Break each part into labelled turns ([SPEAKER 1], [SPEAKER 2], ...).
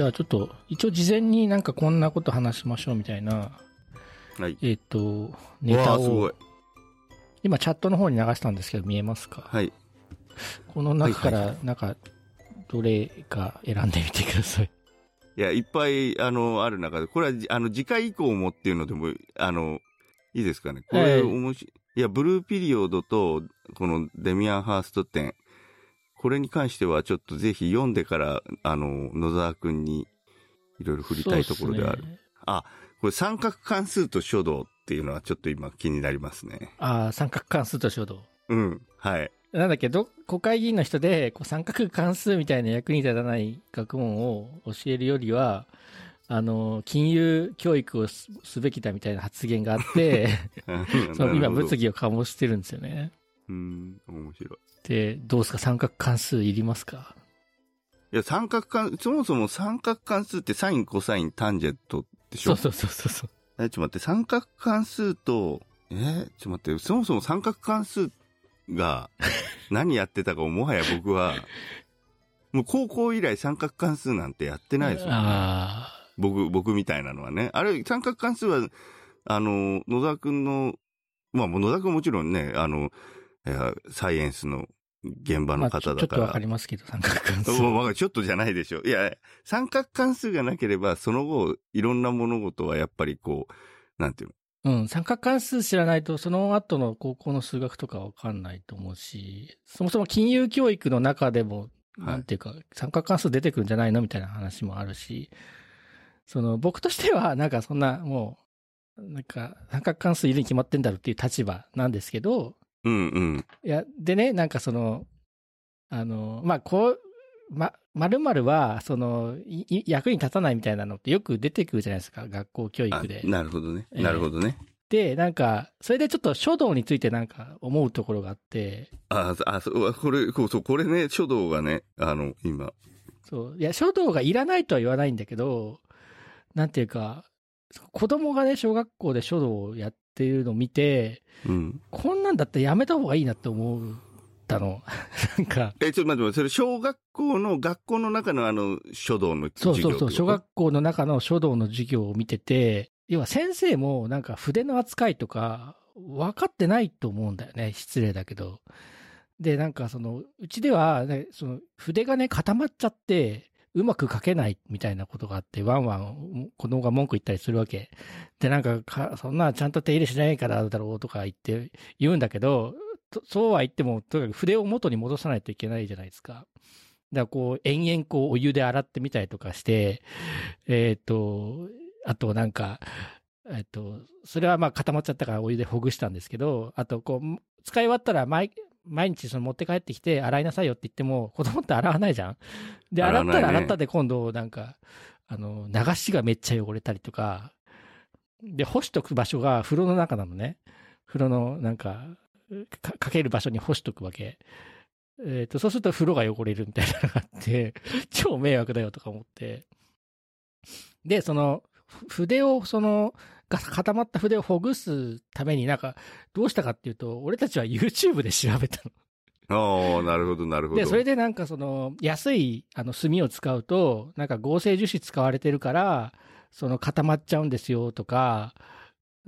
[SPEAKER 1] じゃあちょっと、一応事前になんかこんなこと話しましょうみたいな、
[SPEAKER 2] はい。
[SPEAKER 1] えっ、と、ネタを。今チャットの方に流したんですけど見えますか？
[SPEAKER 2] はい。
[SPEAKER 1] この中か
[SPEAKER 2] はい
[SPEAKER 1] ら、なんか、どれか選んでみてください。
[SPEAKER 2] いや、いっぱい、あの、ある中で、これは、あの、次回以降もっていうのでも、あの、いいですかね？これ、
[SPEAKER 1] はい
[SPEAKER 2] 面白い。いや、ブルーピリオドと、このデミアン・ハースト展、これに関しては、ちょっとぜひ読んでから、あの、野沢くんに、いろいろ振りたいところではある。
[SPEAKER 1] ね
[SPEAKER 2] これ、三角関数と書道っていうのは、ちょっと今気になりますね。
[SPEAKER 1] ああ、三角関数と書道。
[SPEAKER 2] うん。はい。
[SPEAKER 1] なんだっけど、国会議員の人で、こう三角関数みたいな役に立たない学問を教えるよりは、あの、金融教育をすすべきだみたいな発言があって、その今物
[SPEAKER 2] 議。
[SPEAKER 1] 議を醸してるんですよね。
[SPEAKER 2] うん、面白い。
[SPEAKER 1] で、どうですか？三角関数いりますか？
[SPEAKER 2] いや、三角関、そもそも三角関数ってサイン、コサイン、タンジェントでしょ？
[SPEAKER 1] そうそうそうそうそう。
[SPEAKER 2] え、ちょっと待って、三角関数と、えーちょっと待って、そもそも三角関数が 何やってたかをもはや僕は、もう高校以来三角関数なんてやってないですよ、ね。
[SPEAKER 1] あ
[SPEAKER 2] 僕、僕みたいなのはね。あれ、三角関数は、あの、野田くんの、まあ、野田くんはもちろんね、あの、サイエンスの現場
[SPEAKER 1] あ。ま
[SPEAKER 2] の方だから。
[SPEAKER 1] ちょっとわかりますけど、三角関数。
[SPEAKER 2] ちょっとじゃないでしょ。いや、三角関数がなければ、その後、いろんな物事はやっぱりこう、なんていう
[SPEAKER 1] うん、三角関数知らないと、その後の高校の数学とかわかんないと思うし、そもそも金融教育の中でも、
[SPEAKER 2] はい
[SPEAKER 1] なんていうか、三角関数出てくるんじゃないのみたいな話もあるし、その、僕としては、なんかそんな、もう、なんか、三角関数いるに決まってんだろうっていう立場なんですけど、
[SPEAKER 2] の。うんうん。
[SPEAKER 1] いや、でね、なんかその、あの、まあ、こう、ま、〇〇は、その、役に立たないみたいなのってよく出てくるじゃないですか、学校教
[SPEAKER 2] あ
[SPEAKER 1] 育で。
[SPEAKER 2] なるほどね。
[SPEAKER 1] ええ
[SPEAKER 2] なるほどね。
[SPEAKER 1] で、なんか、それでちょっと書道についてなんか思うところがあって、
[SPEAKER 2] あ、あ、そう、これ、こうそう、これね、書道がね、あの、今、
[SPEAKER 1] そう、いや、書道がいらないとは言わないんだけど、なんていうか、子供がね、小学校で書道をやっているのを見て、
[SPEAKER 2] うん。
[SPEAKER 1] こんなんだったらやめた方がいいなって思ったの。なんか、
[SPEAKER 2] え、ちょっと待ってそれ、小学校の、学校の中のあの、書道の
[SPEAKER 1] そうそうそう、
[SPEAKER 2] 授業ってこと
[SPEAKER 1] 小学校の中の書道の授業を見てて、要は先生もなんか筆の扱いとか分かってないと思うんだよね。失礼だけど。で、なんかその、うちでは、ね、その筆がね固まっちゃって、うまく書けないみたいなことがあって、ワンワン子供が文句言ったりするわけ。で、なんかか、そんなちゃんと手入れしないからだろうとか言って、言うんだけど、そうは言っても、とにかく筆を元に戻さないといけないじゃないですか。だからこう、延々こう、お湯で洗ってみたりとかして、えっ、と、あとなんか、えっ、と、それはまあ固まっちゃったからお湯でほぐしたんですけど、あとこう、使い終わったら毎、毎日その持って帰ってきて洗いなさいよって言っても、子供って洗わないじゃん。で、洗ったら洗ったで今度なんか、あの、流しがめっちゃ汚れたりとか、で、干しとく場所が風呂の中なのね。風呂のなんか、かかける場所に干しとくわけ。えっ、と、そうすると風呂が汚れるみたいなのがあって、超迷惑だよとか思って。で、その、ふ筆を、その、が固まった筆をほぐすためになんか、どうしたかっていうと、俺たちは YouTube で調べたの。
[SPEAKER 2] ああ、なるほど、なるほど。
[SPEAKER 1] で、それでなんかその、安い、あの、炭を使うと、なんか合成樹脂使われてるから、その固まっちゃうんですよとか、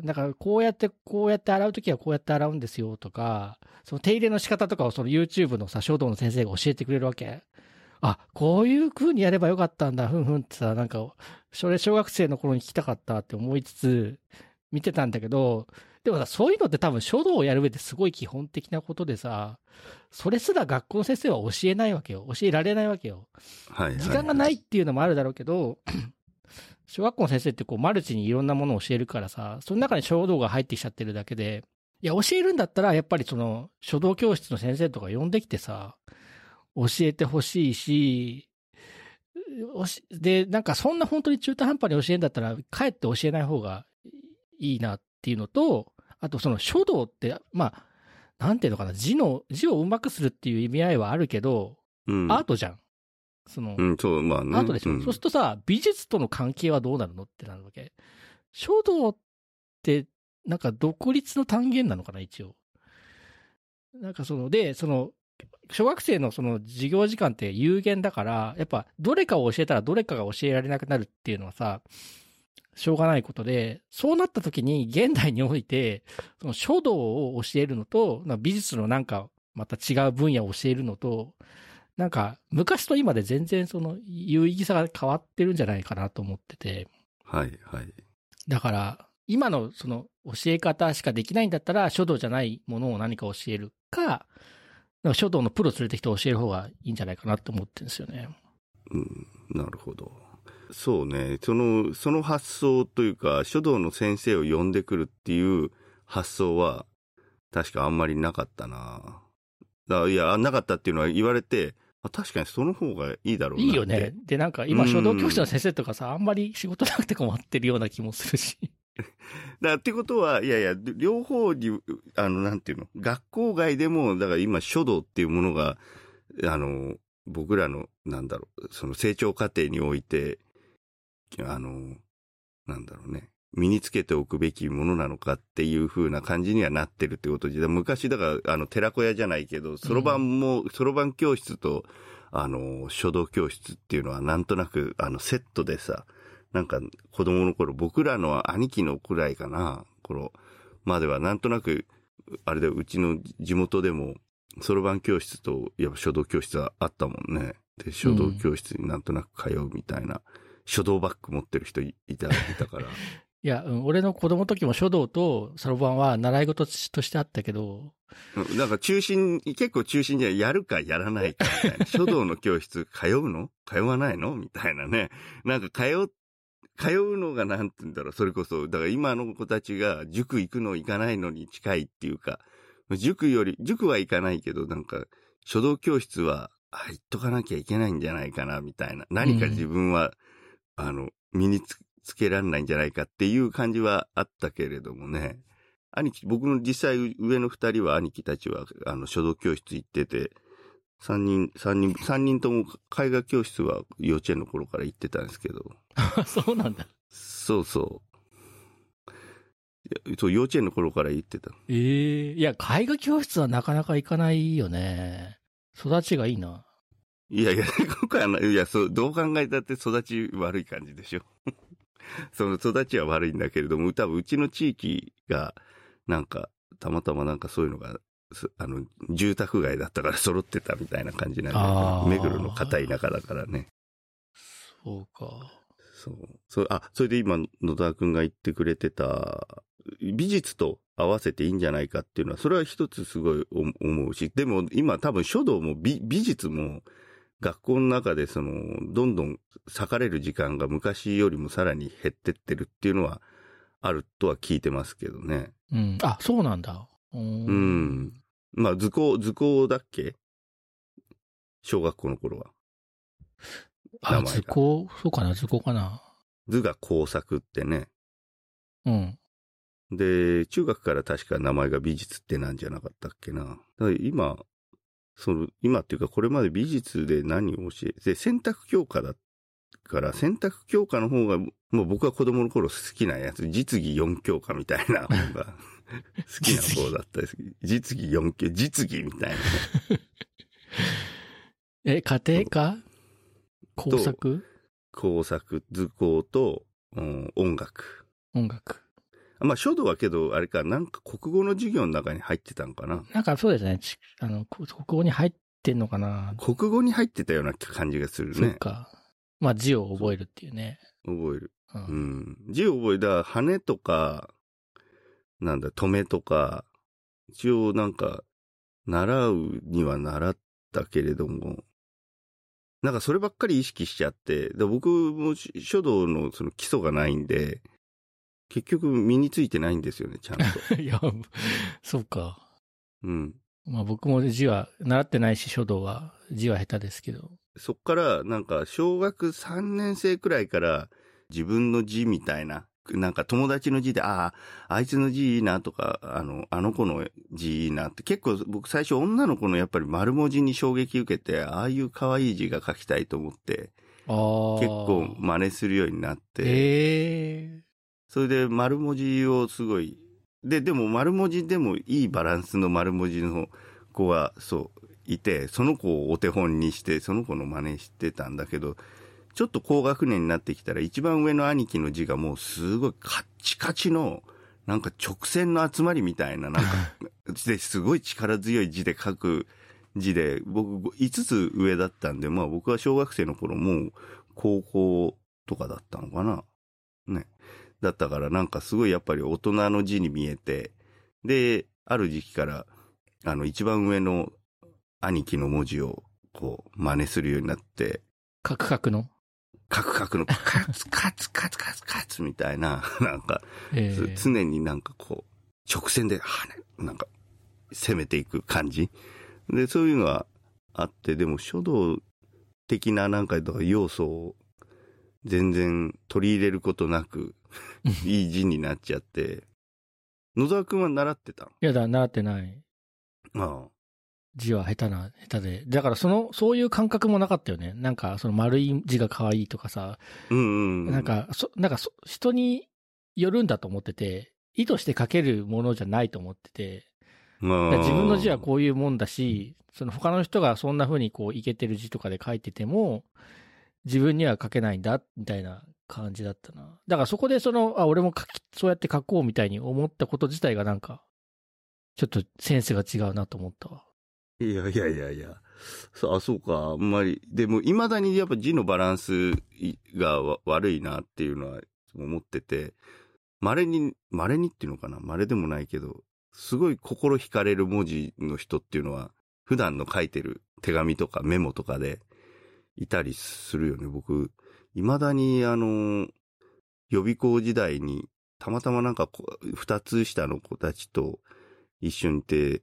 [SPEAKER 1] だからこうやって、こうやって洗うときはこうやって洗うんですよとか、その手入れの仕方とかをその YouTube のさ、書道の先生が教えてくれるわけ。あ、こういう風にやればよかったんだ、ふんふんってさ、なんか、それ小学生の頃に聞きたかったって思いつつ、見てたんだけど、でもさ、そういうのって多分書道をやる上ですごい基本的なことでさ、それすら学校の先生は教えないわけよ。教えられないわけよ。
[SPEAKER 2] はい、はい。
[SPEAKER 1] 時間がないっていうのもあるだろうけど、小学校の先生ってこうマルチにいろんなものを教えるからさ、その中に書道が入ってきちゃってるだけで、いや、教えるんだったら、やっぱりその、書道教室の先生とか呼んできてさ、教えてほしいし、で、なんかそんな本当に中途半端に教えるんだったら、かえって教えない方がいいなっていうのと、あとその書道って、まあ、なんていうのかな、字の、字をうまくするっていう意味合いはあるけど、
[SPEAKER 2] うん。
[SPEAKER 1] アートじゃん。その、
[SPEAKER 2] うん、そう、まあね。
[SPEAKER 1] アートでしょ、
[SPEAKER 2] うん
[SPEAKER 1] そうするとさ、美術との関係はどうなるのってなるわけ。書道って、なんか独立の単元なのかな、一応。なんかその、で、その、小学生のその授業時間って有限だから、やっぱどれかを教えたらどれかが教えられなくなるっていうのはさ、しょうがないことで、そうなった時に現代において、その書道を教えるのと、な美術のなんかまた違う分野を教えるのと、なんか昔と今で全然その有意義さが変わってるんじゃないかなと思ってて、
[SPEAKER 2] はいはい。
[SPEAKER 1] だから、今のその教え方しかできないんだったら、書道じゃないものを何か教えるか、なんか書道のプロ連れてきて教える方がいいんじゃないかなって思ってるんですよね。
[SPEAKER 2] うん、なるほど。そうね。その、その発想というか、書道の先生を呼んでくるっていう発想は、確かあんまりなかったな。だいや、なかったっていうのは言われて、あ確かにその方がいいだろうな。
[SPEAKER 1] いいよね。で、なんか今、
[SPEAKER 2] うん
[SPEAKER 1] 書道教室の先生とかさ、あんまり仕事なくて困ってるような気もするし。
[SPEAKER 2] だってことは、いやいや、両方に、あの、なんていうの、学校外でも、だから今書道っていうものが、あの、僕らの、なんだろう、その成長過程において、あの、なんだろうね、身につけておくべきものなのかっていう風な感じにはなってるってことで、昔だから、あの、寺子屋じゃないけど、そろばんも、そろばん教室と、あの、書道教室っていうのはなんとなく、あの、セットでさ、なんか子供の頃、僕らの兄貴のくらいかな、頃まではなんとなく、あれでうちの地元でも、そろばん教室と、やっぱ書道教室はあったもんね。で、書道教室になんとなく通うみたいな、書道バッグ持ってる人いいた、いたから。
[SPEAKER 1] いや、うん俺の子供の時も書道とそろばんは習い事としてあったけど、
[SPEAKER 2] うんなんか中心、結構中心じゃやるかやらないかみたいな。書道の教室通うの？通わないの？みたいなね。なんか通う、通うのがなんて言うんだろう。それこそ、だから今の子たちが塾行くの行かないのに近いっていうか、塾より、塾は行かないけど、なんか、書道教室は、あ、行っとかなきゃいけないんじゃないかな、みたいな。何か自分は、あの、身につつけられないんじゃないかっていう感じはあったけれどもね。兄貴、僕の実際上の二人は兄貴たちは、あの、書道教室行ってて、三人、三人、三人とも絵画教室は幼稚園の頃から行ってたんですけど、
[SPEAKER 1] そうなんだ。
[SPEAKER 2] そうそう。いやそう、幼稚園の頃から行ってた。
[SPEAKER 1] ええいや、絵画教室はなかなか行かないよね。育ちがいいな。
[SPEAKER 2] いやいや、今回の、いや、そう、どう考えたって育ち悪い感じでしょ。その育ちは悪いんだけれども、多分うちの地域が、なんか、たまたまなんかそういうのが、すあの、住宅街だったから 揃ってたみたいな感じなんで、目黒の片田舎だからね。
[SPEAKER 1] そうか。
[SPEAKER 2] そう。そう、あ、それで今、野田くんが言ってくれてた、美術と合わせていいんじゃないかっていうのは、それは一つすごい思思うし、でも今多分書道も美美術も、学校の中でその、どんどん割かれる時間が昔よりもさらに減ってってるっていうのは、あるとは聞いてますけどね。
[SPEAKER 1] うん。あ、そうなんだ。うん。
[SPEAKER 2] まあ、図工、図工だっけ？小学校の頃は。名
[SPEAKER 1] あ、図工、そうかな、図工かな。
[SPEAKER 2] 図が工作ってね。
[SPEAKER 1] うん。
[SPEAKER 2] で、中学から確か名前が美術ってなんじゃなかったっけな。だ今、その、今っていうかこれまで美術で何を教え、で、選択教科だから、選択教科の方が、もう僕は子供の頃好きなやつ、実技4教科みたいな方が 好きな方だったです。実技4教、実技みたいな。
[SPEAKER 1] え、家庭科？工作？
[SPEAKER 2] 工作、図工と、うん、音楽。
[SPEAKER 1] 音楽。
[SPEAKER 2] まあ、書道はけど、あれか、なんか国語の授業の中に入ってたんかな。
[SPEAKER 1] なんかそうですね。ちあの、こ国語に入ってんのかな。
[SPEAKER 2] 国語に入ってたような感じがするね。
[SPEAKER 1] そうか。まあ字を覚えるっていうね。
[SPEAKER 2] 覚える。
[SPEAKER 1] う。
[SPEAKER 2] うんん。字を覚えた、羽とか、なんだ、止めとか、一応なんか、習うには習ったけれども、なんかそればっかり意識しちゃって、で僕もし書道のその基礎がないんで、結局身についてないんですよね、ちゃんと。
[SPEAKER 1] いや、そうか。
[SPEAKER 2] うん。
[SPEAKER 1] まあ僕も字は、習ってないし、書道は、字は下手ですけど。
[SPEAKER 2] そっから、なんか、小学3年生くらいから、自分の字みたいな、なんか友達の字で、ああ、あいつの字いいなとか、あの、あの子の字いいなって、結構僕最初女の子のやっぱり丸文字に衝撃受けて、ああいう可愛い字が書きたいと思って。結構真似するようになって、
[SPEAKER 1] ええ
[SPEAKER 2] それで丸文字をすごい、で、でも丸文字でもいいバランスの丸文字の子は、そう、いて、その子をお手本にして、その子の真似してたんだけど、ちょっと高学年になってきたら、一番上の兄貴の字がもうすごいカッチカチの、なんか直線の集まりみたいな、なんか、すごい力強い字で書く字で、僕5つ上だったんで、まあ僕は小学生の頃もう高校とかだったのかな。ね。だったからなんかすごいやっぱり大人の字に見えて、で、ある時期から、あの一番上の兄貴の文字をこう真似するようになって、
[SPEAKER 1] カクカクの？
[SPEAKER 2] カクカクのカツカツカツカツカツみたいな、なんか、
[SPEAKER 1] えー
[SPEAKER 2] つ常になんかこう、直線で跳ね、なんか、攻めていく感じ。で、そういうのはあって、でも書道的ななんか要素を全然取り入れることなく、いい字になっちゃって、野沢くんは習ってた
[SPEAKER 1] いやだ、習ってない。
[SPEAKER 2] の
[SPEAKER 1] 字は下手な、下手で。だからその、そういう感覚もなかったよね。なんか、その丸い字が可愛いとかさ、
[SPEAKER 2] うんうん。
[SPEAKER 1] なん、か、そ、なんかそ、人によるんだと思ってて、意図して書けるものじゃないと思ってて、自分の字はこういうもんだし、その他の人がそんな風にこう、いけてる字とかで書いてても、自分には書けないんだ、みたいな感じだったな。だからそこでその、あ、俺も書き、そうやって書こうみたいに思ったこと自体がなんか、ちょっとセンスが違うなと思ったわ。
[SPEAKER 2] いやいやいやいや。そう、あ、そうか。あんまり。でも、未だにやっぱ字のバランスが悪いなっていうのは思ってて、稀に、稀にっていうのかな稀でもないけど、すごい心惹かれる文字の人っていうのは、普段の書いてる手紙とかメモとかでいたりするよね。僕、未だにあの、予備校時代に、たまたまなんかこう、二つ下の子たちと一緒にいて、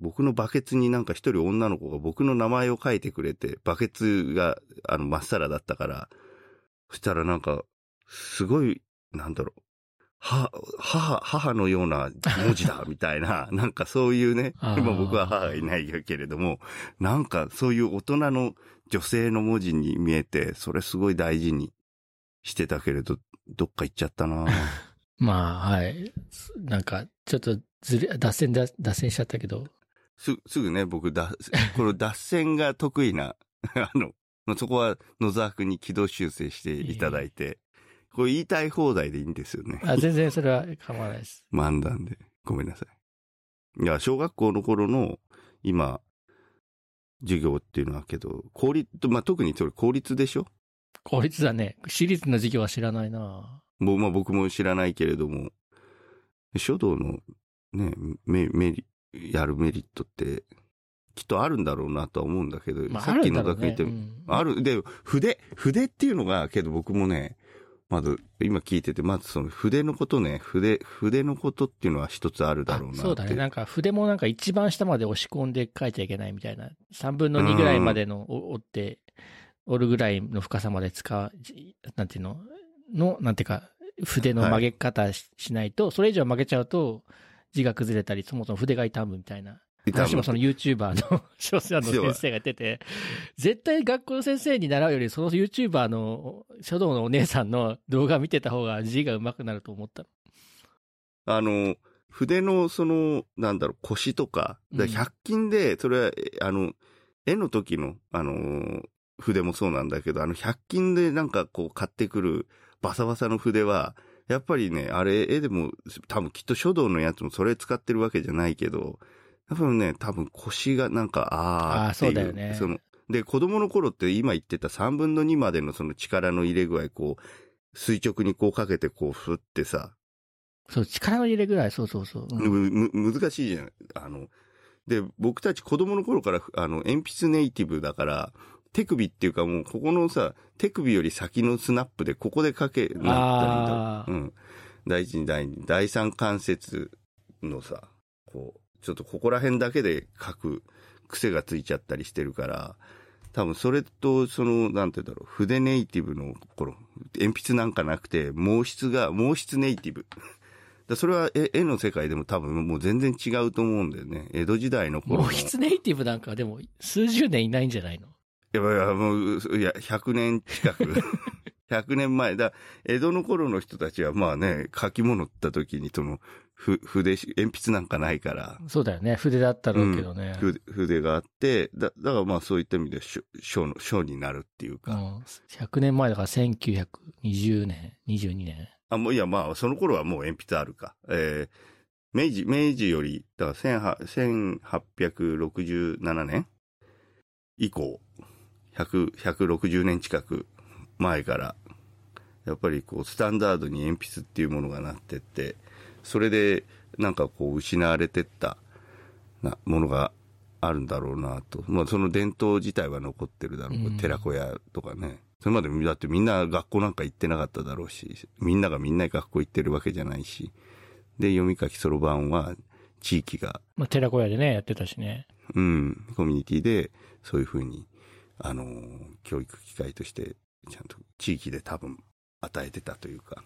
[SPEAKER 2] 僕のバケツになんか一人女の子が僕の名前を書いてくれて、バケツがあのまっさらだったから、そしたらなんか、すごい、なんだろう、は、母、母のような文字だ、みたいな、なんかそういうね、今僕は母がいないけれども、なんかそういう大人の女性の文字に見えて、それすごい大事にしてたけれど、どっか行っちゃったな
[SPEAKER 1] まあ、はい。なんか、ちょっとずれ、脱線だ、脱線しちゃったけど。
[SPEAKER 2] す、すぐね、僕、だ、この脱線が得意な、あの、そこは野沢君に軌道修正していただいて、これ言いたい放題でいいんですよね。
[SPEAKER 1] あ全然それは構わないです。
[SPEAKER 2] 漫談で。ごめんなさい。いや、小学校の頃の、今、授業っていうのはけど、公立、まあ、特にそれ公立でしょ？
[SPEAKER 1] 公立だね。私立の授業は知らないな
[SPEAKER 2] もう、まあ、僕も知らないけれども、書道のね、メメリ、やるメリットって、きっとあるんだろうなとは思うんだけど、
[SPEAKER 1] まあ、
[SPEAKER 2] さっきの学言って、
[SPEAKER 1] ねうん
[SPEAKER 2] ある。で、筆、筆っていうのが、けど僕もね、まず、今聞いてて、まずその筆のことね、筆、筆のことっていうのは一つあるだろうなって。
[SPEAKER 1] あそうだね。なんか筆もなんか一番下まで押し込んで書いちゃいけないみたいな。3分の2ぐらいまでのお折って、折るぐらいの深さまで使う、じなんていうの？の、なんていうか、筆の曲げ方し,、ないと、それ以上曲げちゃうと、字が崩れたり、そもそも筆が傷むみたいな。話もその YouTuber の 小説の先生が言ってて、絶対学校の先生に習うより、その YouTuber の書道のお姉さんの動画見てた方が字が上手くなると思った。
[SPEAKER 2] あの、筆のその、なんだろう、腰とか、だから100均で、それは、えあの、絵の時の、あの、筆もそうなんだけど、あの、100均でなんかこう買ってくるバサバサの筆は、やっぱりね、あれ、絵でも、多分きっと書道のやつもそれ使ってるわけじゃないけど、多分ね、多分腰がなんか、あーっていう。
[SPEAKER 1] そうだよね
[SPEAKER 2] その、で、子供の頃って今言ってた3分の2までのその力の入れ具合、こう、垂直にこうかけてこう振ってさ、
[SPEAKER 1] そう、力の入れぐらい、そうそうそう。うん
[SPEAKER 2] む、む、難しいじゃん。あの、で、僕たち子供の頃から、あの、鉛筆ネイティブだから、手首っていうかもう、ここのさ、手首より先のスナップで、ここでかけ、な
[SPEAKER 1] あ
[SPEAKER 2] ったりと。うん。第一、第二、第三関節のさ、こう、ちょっとここら辺だけで書く癖がついちゃったりしてるから、多分それと、その、なんて言うんだろう、筆ネイティブの頃、鉛筆なんかなくて、毛筆が、毛筆ネイティブ。だそれは絵絵の世界でも多分もう全然違うと思うんだよね。江戸時代の頃の。
[SPEAKER 1] 毛筆ネイティブなんかでも数十年いないんじゃないの？
[SPEAKER 2] いやいや、もう、いや、100年近く、100年前。だ江戸の頃の人たちはまあね、書き物った時にその、ふ、筆し、鉛筆なんかないから。
[SPEAKER 1] そうだよね。筆だったろうけどね。
[SPEAKER 2] 筆筆があって、だ、だからまあそういった意味で書書の、書になるっていうか。
[SPEAKER 1] うん。100年前だから1920年、22年。
[SPEAKER 2] あ、もういやまあその頃はもう鉛筆あるか。えー明治、明治より、だから18 1867年以降、100、160年近く前から、やっぱりこう、スタンダードに鉛筆っていうものがなってって、それで、なんかこう、失われてった、な、ものがあるんだろうなと。まあ、その伝統自体は残ってるだろう。
[SPEAKER 1] うん
[SPEAKER 2] 寺子屋とかね。それまで、だってみんな学校なんか行ってなかっただろうし、みんながみんな学校行ってるわけじゃないし。で、読み書きそろばんは、地域が
[SPEAKER 1] まあ、寺子屋でね、やってたしね。
[SPEAKER 2] うん、コミュニティで、そういうふうに、あのー教育機会として、ちゃんと地域で多分与えてたというか。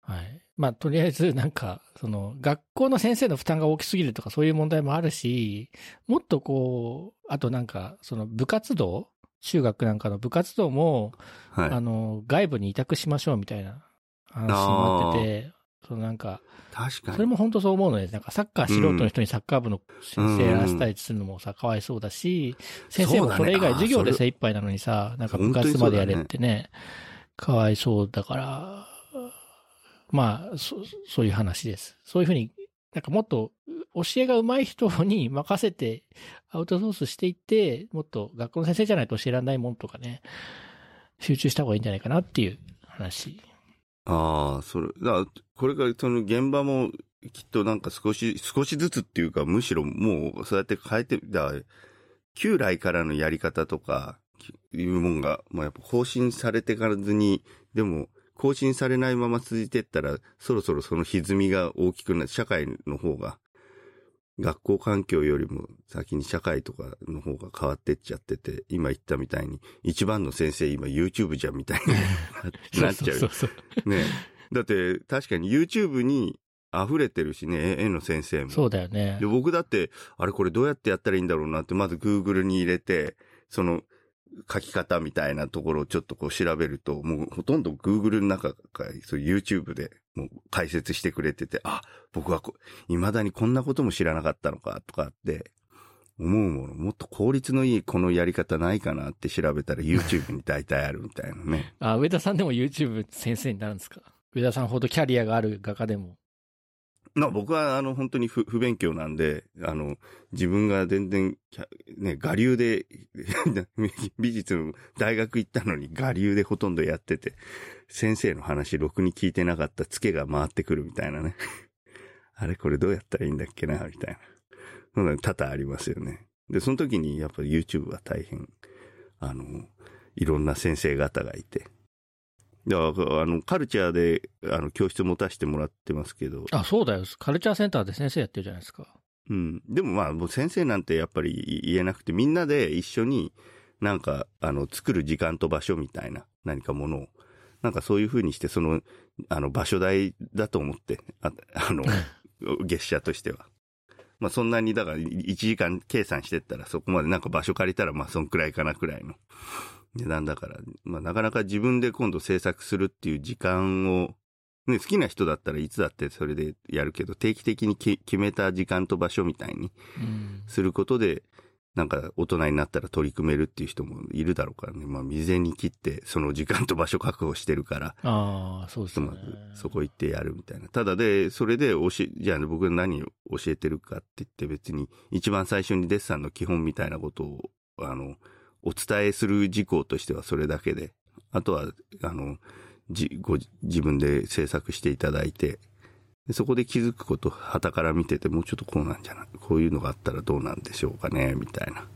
[SPEAKER 1] はい。まあ、とりあえず、なんか、その、学校の先生の負担が大きすぎるとか、そういう問題もあるし、もっとこう、あとなんか、その部活動中学なんかの部活動も、
[SPEAKER 2] はい。
[SPEAKER 1] あの、外部に委託しましょうみたいな話になってて、そのなんか、
[SPEAKER 2] 確かに。
[SPEAKER 1] それも本当そう思うので、なんかサッカー素人の人にサッカー部の先生やらせたりするのもさ、かわいそうだし、先生もそれ以外授業で精一杯なのにさ、なんか部活までやれってね、かわいそうだから、まあ、そそういう話です。そういうふうに、なんかもっと教えが上手い人に任せてアウトソースしていって、もっと学校の先生じゃないと教えられないもんとかね、集中した方がいいんじゃないかなっていう話。
[SPEAKER 2] ああ、それ、だこれからその現場もきっとなんか少し、少しずつっていうか、むしろもうそうやって変えて、だ旧来からのやり方とか、いうもんが、まあやっぱ更新されてからずに、でも、更新されないまま続いてったら、そろそろその歪みが大きくなる、社会の方が、学校環境よりも先に社会とかの方が変わってっちゃってて、今言ったみたいに、一番の先生今 YouTube じゃんみたいに なっちゃう。
[SPEAKER 1] そうそうそう
[SPEAKER 2] ねだって確かに YouTube に溢れてるしね、絵絵の先生も。
[SPEAKER 1] そうだよね
[SPEAKER 2] で、。僕だって、あれこれどうやってやったらいいんだろうなって、まず Google に入れて、その書き方みたいなところをちょっとこう調べると、もうほとんど Google の中か、そう YouTube でもう解説してくれてて、あ、僕はこ未だにこんなことも知らなかったのか、とかって、思うもの、もっと効率のいいこのやり方ないかなって調べたら YouTube に大体あるみたいなね。
[SPEAKER 1] あ、上田さんでも YouTube 先生になるんですか？上田さんほどキャリアがある画家でも。
[SPEAKER 2] まあ僕はあの本当に不不勉強なんで、あの、自分が全然、ね、我流で、美術の大学行ったのに我流でほとんどやってて、先生の話ろくに聞いてなかったツケが回ってくるみたいなね。あれこれどうやったらいいんだっけな、みたいな。そんな多々ありますよね。で、その時にやっぱり YouTube は大変、あの、いろんな先生方がいて。だから、あの、カルチャーで、あの、教室持たせてもらってますけど、
[SPEAKER 1] あ、そうだよ。カルチャーセンターで先生やってるじゃないですか。
[SPEAKER 2] うん。でもまあ、もう先生なんてやっぱり言えなくて、みんなで一緒になんか、あの、作る時間と場所みたいな何かものを、なんかそういう風にして、その、あの、場所代だと思って、ああの、月謝としては。まあそんなに、だから1時間計算してったらそこまでなんか場所借りたらまあそんくらいかなくらいの値段だから、まあなかなか自分で今度制作するっていう時間を、ね、好きな人だったらいつだってそれでやるけど、定期的にき決めた時間と場所みたいに
[SPEAKER 1] うん。
[SPEAKER 2] することで、なんか大人になったら取り組めるっていう人もいるだろうからね。まあ未然に切ってその時間と場所確保してるから、
[SPEAKER 1] ああ、そうですね
[SPEAKER 2] ま。ずそこ行ってやるみたいな。ただで、それで教え、じゃあ僕が何を教えてるかって言って別に一番最初にデッサンの基本みたいなことを、あの、お伝えする事項としてはそれだけで、あとは、あの、じ、ご、自分で制作していただいて、でそこで気づくこと、旗から見てて、もうちょっとこうなんじゃないこういうのがあったらどうなんでしょうかねみたいな。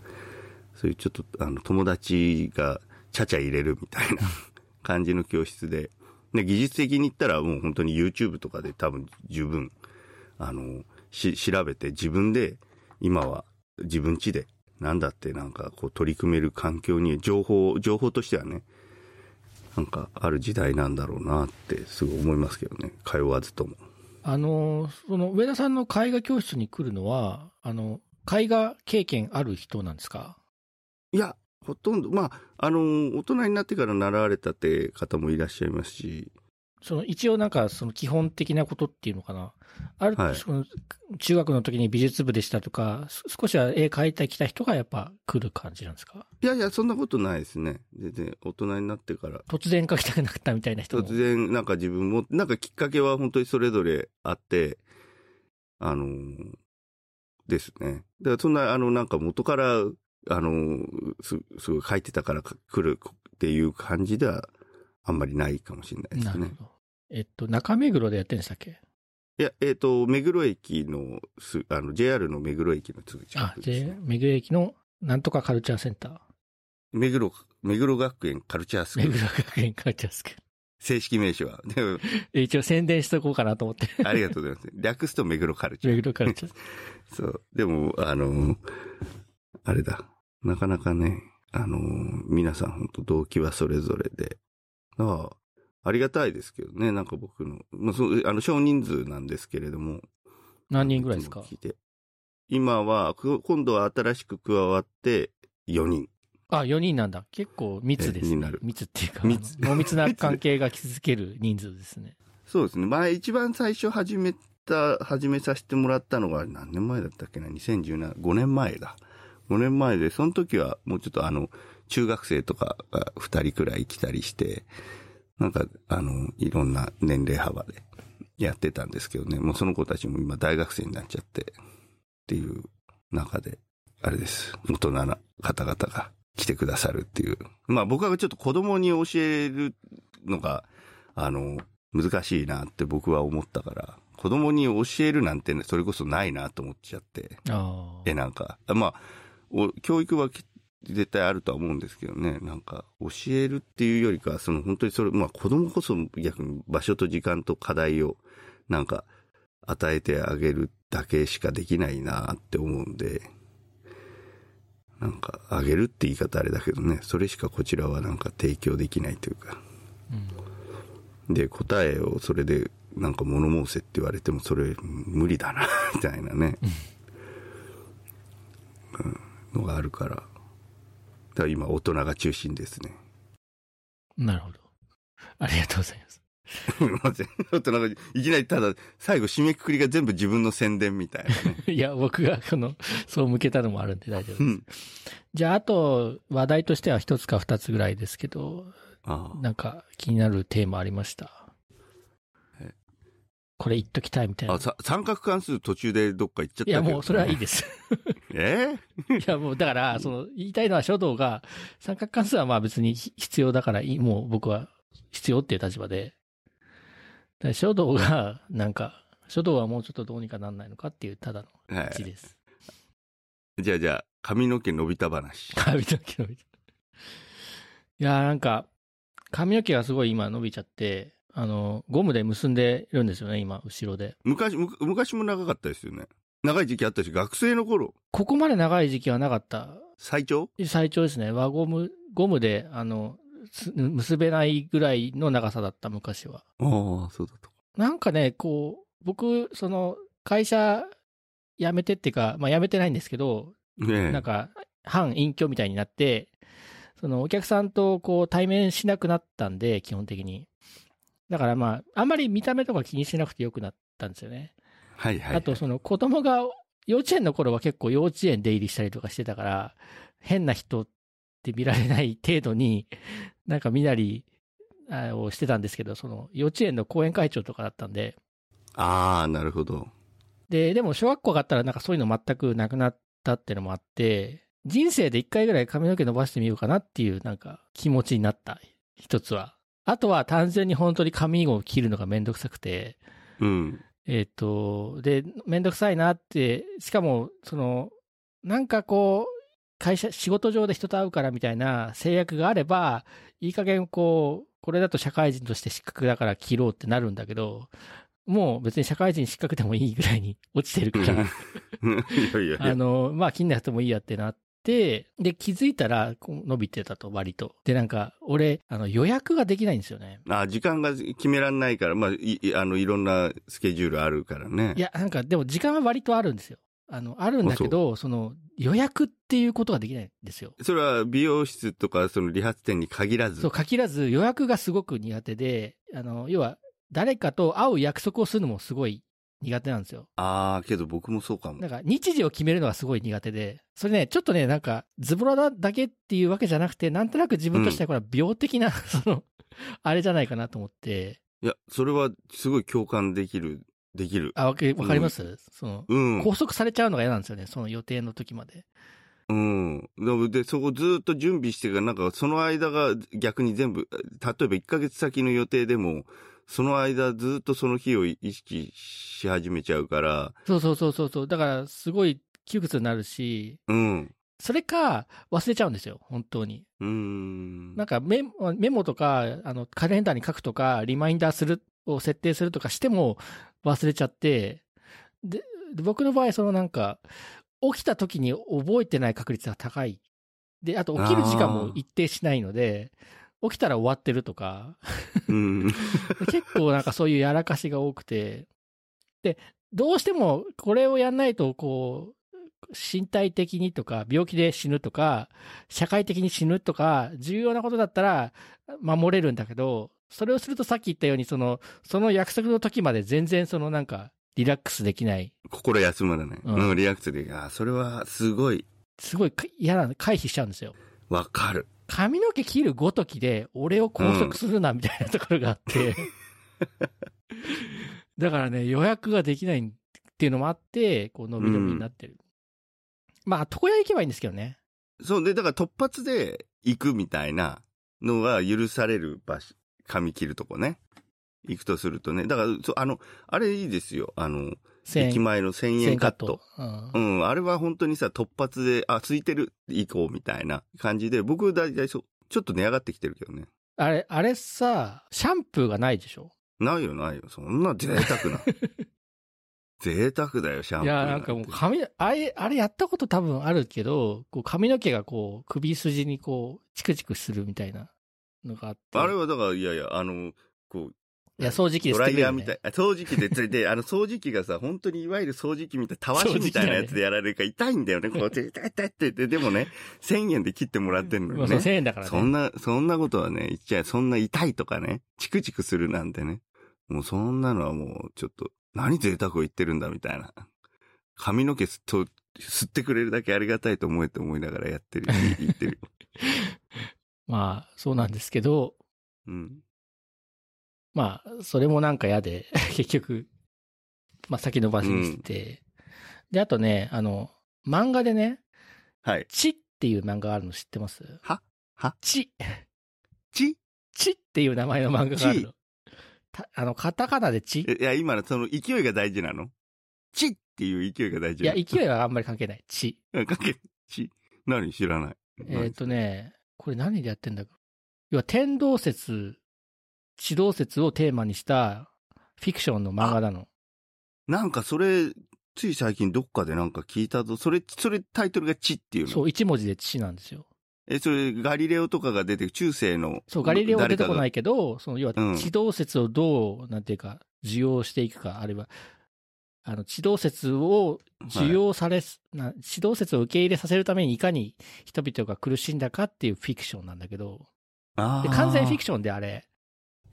[SPEAKER 2] そういうちょっと、あの、友達がちゃちゃ入れるみたいな 感じの教室で、で、技術的に言ったらもう本当に YouTube とかで多分十分、あの、し、調べて自分で、今は自分家で、なんだってなんかこう取り組める環境に、情報、情報としてはね、なんかある時代なんだろうなってすごい思いますけどね。通わずとも。
[SPEAKER 1] あの、その上田さんの絵画教室に来るのは、あの、絵画経験ある人なんですか？
[SPEAKER 2] いや、ほとんど、まあ、あの、大人になってから習われたって方もいらっしゃいますし、
[SPEAKER 1] その一応なんかその基本的なことっていうのかな。ある、
[SPEAKER 2] はい
[SPEAKER 1] その中学の時に美術部でしたとか、す少しは絵描いてきた人がやっぱ来る感じなんですか？
[SPEAKER 2] いやいや、そんなことないですね。全然、大人になってから。
[SPEAKER 1] 突然描きたくなったみたいな人も？
[SPEAKER 2] 突然、なんか自分も、なんかきっかけは本当にそれぞれあって、あのーですね。だからそんな、あの、なんか元から、あのーす、すごい書いてたからか来るっていう感じでは、あんまりないかもしれないですね。
[SPEAKER 1] なるほど。えっと、中目黒でやってるんでしたっけ？
[SPEAKER 2] いや、えっ、と、目黒駅のす、あの、JR の目黒駅のすぐ近
[SPEAKER 1] あ、
[SPEAKER 2] くです、
[SPEAKER 1] J
[SPEAKER 2] ね。
[SPEAKER 1] 目黒駅のなんとかカルチャーセンター。
[SPEAKER 2] 目黒、目黒学園カルチャースクール。
[SPEAKER 1] 目黒学園カルチャースクール。
[SPEAKER 2] 正式名称は。でも、
[SPEAKER 1] え 一応宣伝しとこうかなと思って。
[SPEAKER 2] ありがとうございます。略すと目黒カルチャー
[SPEAKER 1] 目黒カルチャー。
[SPEAKER 2] そう。でも、あの、あれだ。なかなかね、あの、皆さん本当動機はそれぞれで。だからありがたいですけどね、なんか僕の、まあ、そう、あの、少人数なんですけれども。
[SPEAKER 1] 何人ぐらいですか？
[SPEAKER 2] つも聞いて今は、く今度は新しく加わって4人。
[SPEAKER 1] あ、4人なんだ。結構密ですね
[SPEAKER 2] えになる。
[SPEAKER 1] 密っていうか、
[SPEAKER 2] 密
[SPEAKER 1] 濃密な関係が築ける人数ですね。
[SPEAKER 2] そうですね。前、一番最初始めた、始めさせてもらったのが何年前だったっけな ?2017、5年前だ。5年前で、その時はもうちょっとあの、中学生とかが2人くらい来たりして、なんか、あの、いろんな年齢幅でやってたんですけどね。もうその子たちも今大学生になっちゃって、っていう中で、あれです。大人な方々が来てくださるっていう。まあ僕はちょっと子供に教えるのが、あの、難しいなって僕は思ったから、子供に教えるなんてね、それこそないなと思っちゃって。え、なんか、まあ、お教育はき絶対あるとは思うんですけどね、なんか、教えるっていうよりかは、その本当にそれ、まあ子供こそ逆に場所と時間と課題を、なんか、与えてあげるだけしかできないなって思うんで、なんか、あげるって言い方あれだけどね、それしかこちらはなんか提供できないというか、で、答えをそれで、なんか物申せって言われても、それ無理だな、みたいなね、うん、のがあるから。だ今、大人が中心ですね。
[SPEAKER 1] なるほど。ありがとうございます。
[SPEAKER 2] すみません。大人が、いきなりただ、最後締めくくりが全部自分の宣伝みたいなね。
[SPEAKER 1] いや、僕がこの、そう向けたのもあるんで大丈夫です。
[SPEAKER 2] うん。
[SPEAKER 1] じゃあ、あと、話題としては一つか二つぐらいですけど、
[SPEAKER 2] ああ
[SPEAKER 1] なんか気になるテーマありました？
[SPEAKER 2] え
[SPEAKER 1] これ言っときたいみたいな
[SPEAKER 2] あ、。さ三角関数途中でどっか行っちゃったけど、
[SPEAKER 1] いや、
[SPEAKER 2] ね。
[SPEAKER 1] もうそれはいいです。
[SPEAKER 2] え？
[SPEAKER 1] いや、もうだから、その、言いたいのは書道が、三角関数はまあ別にひ必要だからいい、もう僕は必要っていう立場で、書道が、なんか、書道はもうちょっとどうにかなんないのかっていうただの字です。
[SPEAKER 2] い。じゃあじゃあ、髪の毛伸びた話。
[SPEAKER 1] 髪の毛伸びた。いやーなんか、髪の毛がすごい今伸びちゃって、あの、ゴムで結んでるんですよね、今、後ろで。
[SPEAKER 2] 昔、む昔も長かったですよね。長い時期あったし、学生の頃、
[SPEAKER 1] ここまで長い時期はなかった。
[SPEAKER 2] 最長？
[SPEAKER 1] 最長ですね。輪ゴム、ゴムで、あの、す結べないぐらいの長さだった、昔は。
[SPEAKER 2] ああ、そうだと。
[SPEAKER 1] なんかね、こう、僕、その、会社辞めてっていうか、まあ辞めてないんですけど、
[SPEAKER 2] ねえ。
[SPEAKER 1] なんか、反隠居みたいになって、そのお客さんとこう対面しなくなったんで、基本的に。だからまあ、あんまり見た目とか気にしなくてよくなったんですよね。
[SPEAKER 2] はいはい、はい。
[SPEAKER 1] あと、その子供が、幼稚園の頃は結構幼稚園出入りしたりとかしてたから、変な人って見られない程度に、なんか身なりあをしてたんですけど、その幼稚園の講演会長とかだったんで、
[SPEAKER 2] ああ、なるほど。
[SPEAKER 1] で、でも小学校上がったらなんかそういうの全くなくなったっていうのもあって、人生で一回ぐらい髪の毛伸ばしてみようかなっていうなんか気持ちになった一つは。あとは単純に本当に髪を切るのがめんどくさくて、
[SPEAKER 2] うん。
[SPEAKER 1] えっ、と、で、めんどくさいなって、しかも、その、なんかこう、会社、仕事上で人と会うからみたいな制約があれば、いい加減こう、これだと社会人として失格だから切ろうってなるんだけど、もう別に社会人失格でもいいぐらいに落ちてるから、
[SPEAKER 2] いやいやいや。
[SPEAKER 1] あの、まあ、切んなくてもいいやってなって、で、気づいたら、伸びてたと、割と。で、なんか、俺、あの、予約ができないんですよね。
[SPEAKER 2] あ時間が決めらんないから、まあ、い、いあの、いろんなスケジュールあるからね。
[SPEAKER 1] いや、なんか、でも時間は割とあるんですよ。あの、あるんだけど、その、予約っていうことができないんですよ。
[SPEAKER 2] それは美容室とか、その理髪店に限らず？
[SPEAKER 1] そう、限らず予約がすごく苦手で、あの、要は、誰かと会う約束をするのもすごい苦手なんですよ。
[SPEAKER 2] ああ、けど僕もそうかも。
[SPEAKER 1] なんか、日時を決めるのがすごい苦手で、それね、ちょっとね、なんか、ズボラだけっていうわけじゃなくて、なんとなく自分としてはこれは病的な、その、あれじゃないかなと思って。
[SPEAKER 2] いや、それはすごい共感できる、できる。
[SPEAKER 1] あ、わかります、その、
[SPEAKER 2] うん。
[SPEAKER 1] 拘束されちゃうのが嫌なんですよね、その予定の時まで。
[SPEAKER 2] うん。で、でそこずっと準備してから、なんかその間が逆に全部、例えば1ヶ月先の予定でも、その間ずっとその日を意識し始めちゃうから、
[SPEAKER 1] そうそうそうそうそう。だから、すごい窮屈になるし、
[SPEAKER 2] うん。
[SPEAKER 1] それか、忘れちゃうんですよ、本当に。
[SPEAKER 2] うーん。
[SPEAKER 1] なんかメモメモとか、あの、カレンダーに書くとか、リマインダーする、を設定するとかしても忘れちゃって、で、で僕の場合、そのなんか、起きた時に覚えてない確率が高い。で、あと起きる時間も一定しないので、起きたら終わってるとか、
[SPEAKER 2] うん。
[SPEAKER 1] 結構なんかそういうやらかしが多くて、で、どうしてもこれをやんないと、こう、身体的にとか、病気で死ぬとか、社会的に死ぬとか、重要なことだったら守れるんだけど、それをするとさっき言ったように、その、その約束の時まで全然そのなんか、リラックスできない。
[SPEAKER 2] 心休まらない。
[SPEAKER 1] うん
[SPEAKER 2] うん、リラックスできあ、それはすごい
[SPEAKER 1] すごいか嫌な、回避しちゃうんですよ。
[SPEAKER 2] わかる。
[SPEAKER 1] 髪の毛切るごときで、俺を拘束するな、みたいなところがあって。だからね、予約ができないっていうのもあって、こう、伸び伸びになってる。まあ、床屋行けばいいんですけどね。
[SPEAKER 2] そうで、だから突発で行くみたいなのが許される場所、髪切るとこね。行くとするとね。だから、あの、あれいいですよ。あの、
[SPEAKER 1] 1000
[SPEAKER 2] 駅前の1000円カット。。
[SPEAKER 1] うん
[SPEAKER 2] うん、あれは本当にさ、突発で、あ、空いてる、行こうみたいな感じで、僕だいたいそう、ちょっと値上がってきてるけどね。
[SPEAKER 1] あれ、あれさ、シャンプーがないでしょ？
[SPEAKER 2] ないよ、ないよ。そんな贅沢な。贅沢だよ、シャンプー
[SPEAKER 1] いや、なんかもう髪、あれ、あれやったこと多分あるけど、こう髪の毛がこう、首筋にこう、チクチクするみたいなのがあって。
[SPEAKER 2] あれはだから、いやいや、あの、こう、
[SPEAKER 1] いや、掃除機で
[SPEAKER 2] ドライ。ヤーみたい。あ掃除機で、で、あの、掃除機がさ、本当にいわゆる掃除機みたい、たわしみたいなやつでやられるから痛いんだよね。こう、痛い痛い痛いって言って、でもね、1000円で切ってもらってんのよね。
[SPEAKER 1] 1000円だからね。
[SPEAKER 2] そんな、そんなことはね、言っちゃうそんな痛いとかね、チクチクするなんてね。もうそんなのはもう、ちょっと、何贅沢を言ってるんだみたいな。髪の毛吸っと吸ってくれるだけありがたいと思えって思いながらやってる、言ってるよ。
[SPEAKER 1] まあ、そうなんですけど、
[SPEAKER 2] うん。
[SPEAKER 1] まあ、それもなんか嫌で、結局、まあ先延ばしにして、で、あとね、あの、漫画でね、
[SPEAKER 2] はい。
[SPEAKER 1] チっていう漫画があるの知ってます？
[SPEAKER 2] は？は？
[SPEAKER 1] チ、
[SPEAKER 2] ち？
[SPEAKER 1] チっていう名前の漫画があるの。たあの、カタカナでチ
[SPEAKER 2] いや、今のその勢いが大事なの？ちっていう勢いが大事
[SPEAKER 1] いや、
[SPEAKER 2] なの
[SPEAKER 1] 勢いはあんまり関係ない。チ。
[SPEAKER 2] うんかけ、ち、何？知らない。
[SPEAKER 1] えっ、とね、これ何でやってんだ要は天動説、地動説をテーマにしたフィクションの漫画なの。
[SPEAKER 2] なんかそれ、つい最近どっかでなんか聞いたぞ。それ、それタイトルがちっていうの？
[SPEAKER 1] そう、一文字で地なんですよ。
[SPEAKER 2] え、それ、ガリレオとかが出てく中世の。
[SPEAKER 1] そう、ガリレオは出てこない
[SPEAKER 2] い。
[SPEAKER 1] けど、その、要は
[SPEAKER 2] うん
[SPEAKER 1] 地動説をどう、なんていうか、受容していくか、あるいは、あの、地動説を受容されす、な地動説を受け入れさせるためにいかに人々が苦しんだかっていうフィクションなんだけど、
[SPEAKER 2] あ
[SPEAKER 1] で完全フィク
[SPEAKER 2] シ
[SPEAKER 1] ションであれ、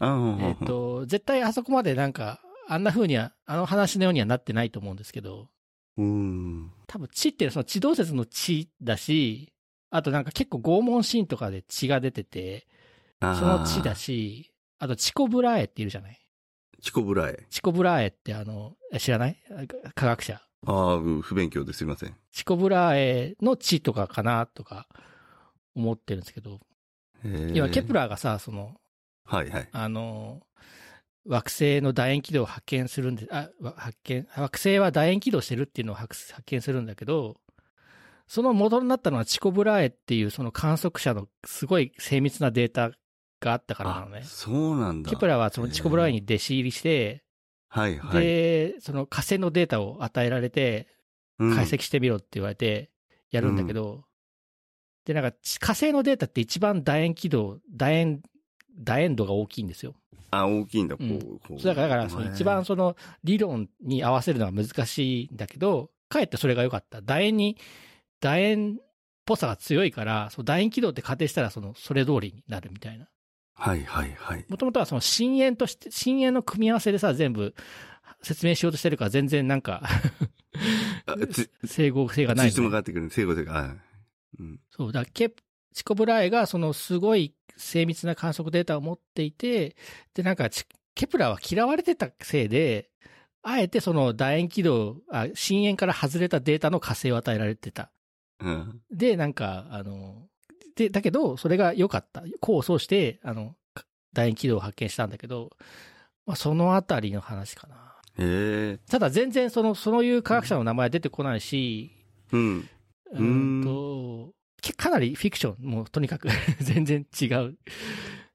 [SPEAKER 1] えっ、、と、絶対あそこまでなんか、あんな風には、あの話のようにはなってないと思うんですけど、
[SPEAKER 2] うん。
[SPEAKER 1] 多分血ってその地動説の血だし、あとなんか結構拷問シーンとかで血が出てて、その血だ。し、あとチコブラエっているじゃない？
[SPEAKER 2] チコブラエ。
[SPEAKER 1] チコブラエってあの、え知らない？科学者。
[SPEAKER 2] ああ、うん不勉強ですいません。
[SPEAKER 1] チコブラエの血とかかなとか思ってるんですけど、
[SPEAKER 2] へ
[SPEAKER 1] 今ケプ
[SPEAKER 2] ラ
[SPEAKER 1] ラーがさ、その、
[SPEAKER 2] はいはい。
[SPEAKER 1] あの、惑星の楕円軌道を発見するんで、あ、わ発見、惑星は楕円軌道してるっていうのを発発見するんだけど、その元になったのはチコブラエっていうその観測者のすごい精密なデータがあったからなのね。
[SPEAKER 2] そうなんだ。
[SPEAKER 1] ケプラーはそのチコブラエに弟子入りして、
[SPEAKER 2] はいはい。
[SPEAKER 1] で、その火星のデータを与えられて、
[SPEAKER 2] うん
[SPEAKER 1] 解析してみろって言われて、やるんだけど、で、なんか火星のデータって一番楕円軌道、楕円、楕円度が大きいんですよ。
[SPEAKER 2] あ、大きいんだ、こ
[SPEAKER 1] う
[SPEAKER 2] う。こう
[SPEAKER 1] そうだから、だからその一番その理論に合わせるのが難しいんだけど、かえってそれが良かった。楕円に、楕円っぽさが強いから、その楕円軌道って仮定したら、その、それ通りになるみたいな。
[SPEAKER 2] はいはいはい。
[SPEAKER 1] もともとはその深淵として、深淵の組み合わせでさ、全部説明しようとしてるから全然なんか整合性がない
[SPEAKER 2] ついつも変わってくる。整合性が。うん。
[SPEAKER 1] そう、だケプ、チコブラエがそのすごい精密な観測データを持っていて、で、なんかチケプラーは嫌われてたせいで、あえてその楕円軌道、あ、深淵から外れたデータの火星を与えられてた。
[SPEAKER 2] うん。
[SPEAKER 1] で、なんか、あの、で、だけど、それが良かった。功を奏して、あの、楕円軌道を発見したんだけど、まあ、そのあたりの話かな。ただ全然その、そういう科学者の名前は出てこないし、
[SPEAKER 2] うん。
[SPEAKER 1] うーんと、けかなりフィクション、もうとにかく 全然違う。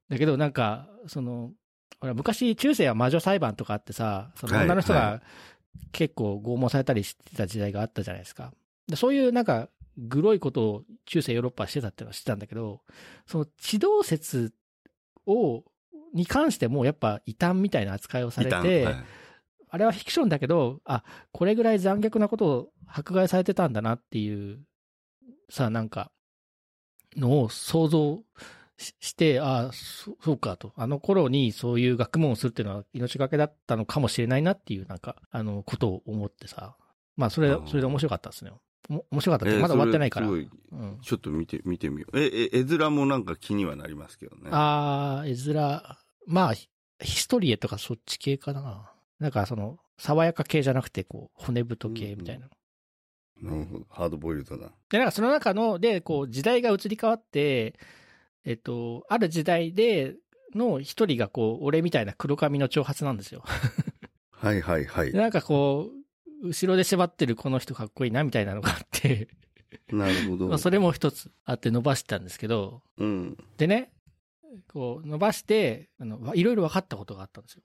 [SPEAKER 1] だけどなんか、その、ほら昔中世は魔女裁判とかあってさ、その
[SPEAKER 2] はい
[SPEAKER 1] 女の人
[SPEAKER 2] は
[SPEAKER 1] が結構拷問されたりしてた時代があったじゃないですか。でそういうなんか、グロいことを中世ヨーロッパはしてたっていうのは知ってたんだけど、その地動説を、に関してもやっぱ異端みたいな扱いをされて、
[SPEAKER 2] はい
[SPEAKER 1] あれはフィクションだけど、あ、これぐらい残虐なことを迫害されてたんだなっていう、さ、なんか、のを想像しして、あそそうかと。あの頃にそういう学問をするっていうのは命がけだったのかもしれないなっていう、なんか、あの、ことを思ってさ。まあ、それそれで面白かったですね。お面白かったって、
[SPEAKER 2] えー
[SPEAKER 1] まだ終わってないから。うん。
[SPEAKER 2] ちょっと見て、見てみよう。え、え、絵面もなんか気にはなりますけどね。
[SPEAKER 1] あー、絵面、まあ、ヒヒストリエとかそっち系かな。なんかその、爽やか系じゃなくて、こう、骨太系みたいな。
[SPEAKER 2] なるほど。ハードボイルドだ。
[SPEAKER 1] で、なんかその中の、で、こう、時代が移り変わって、えっと、ある時代で、の一人がこう、俺みたいな黒髪の長髪なんですよ。
[SPEAKER 2] はいはいはい
[SPEAKER 1] で。なんかこう、後ろで縛ってるこの人かっこいいなみたいなのがあって、
[SPEAKER 2] なるほど。
[SPEAKER 1] まあそれも一つあって伸ばしたんですけど、
[SPEAKER 2] うん。
[SPEAKER 1] でね、こう伸ばして、あの、いろいろ分かったことがあったんですよ。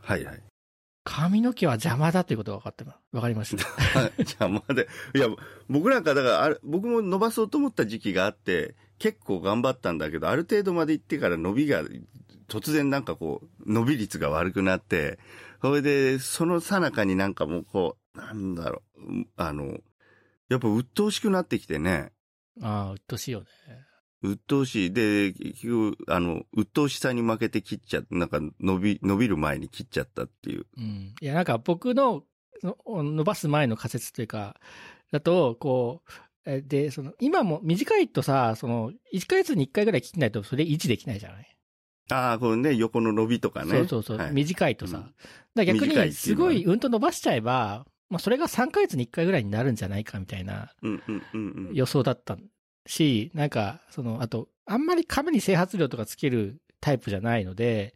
[SPEAKER 2] はいはい。
[SPEAKER 1] 髪の毛は邪魔だということが分かってます。分かりました。
[SPEAKER 2] はいじゃあまだ、いや、僕なんかだからあれ、僕も伸ばそうと思った時期があって、結構頑張ったんだけど、ある程度まで行ってから伸びが、突然なんかこう、伸び率が悪くなって、それで、その最中になんかもうこう、なんだろう、うんあの、やっぱ鬱陶しくなってきてね、
[SPEAKER 1] ああ、うっとしいよね。
[SPEAKER 2] 鬱陶しい。で、結局、あの、鬱陶しさに負けて切っちゃなんか伸び、伸びる前に切っちゃったっていう。
[SPEAKER 1] うん。いや、なんか僕のの伸ばす前の仮説というか、だと、こう、えで、その、今も短いとさ、その、1ヶ月に1回ぐらい切んないとそれ維持できないじゃない、
[SPEAKER 2] ああ、このね、横の伸びとかね。
[SPEAKER 1] そうそうそう、
[SPEAKER 2] はい
[SPEAKER 1] 短いとさ。
[SPEAKER 2] うん
[SPEAKER 1] だ逆に、すごいうんと伸ばしちゃえば、まあそれが3ヶ月に1回ぐらいになるんじゃないかみたいな。予想だったし、なんか、その、あと、あんまり髪に整髪料とかつけるタイプじゃないので、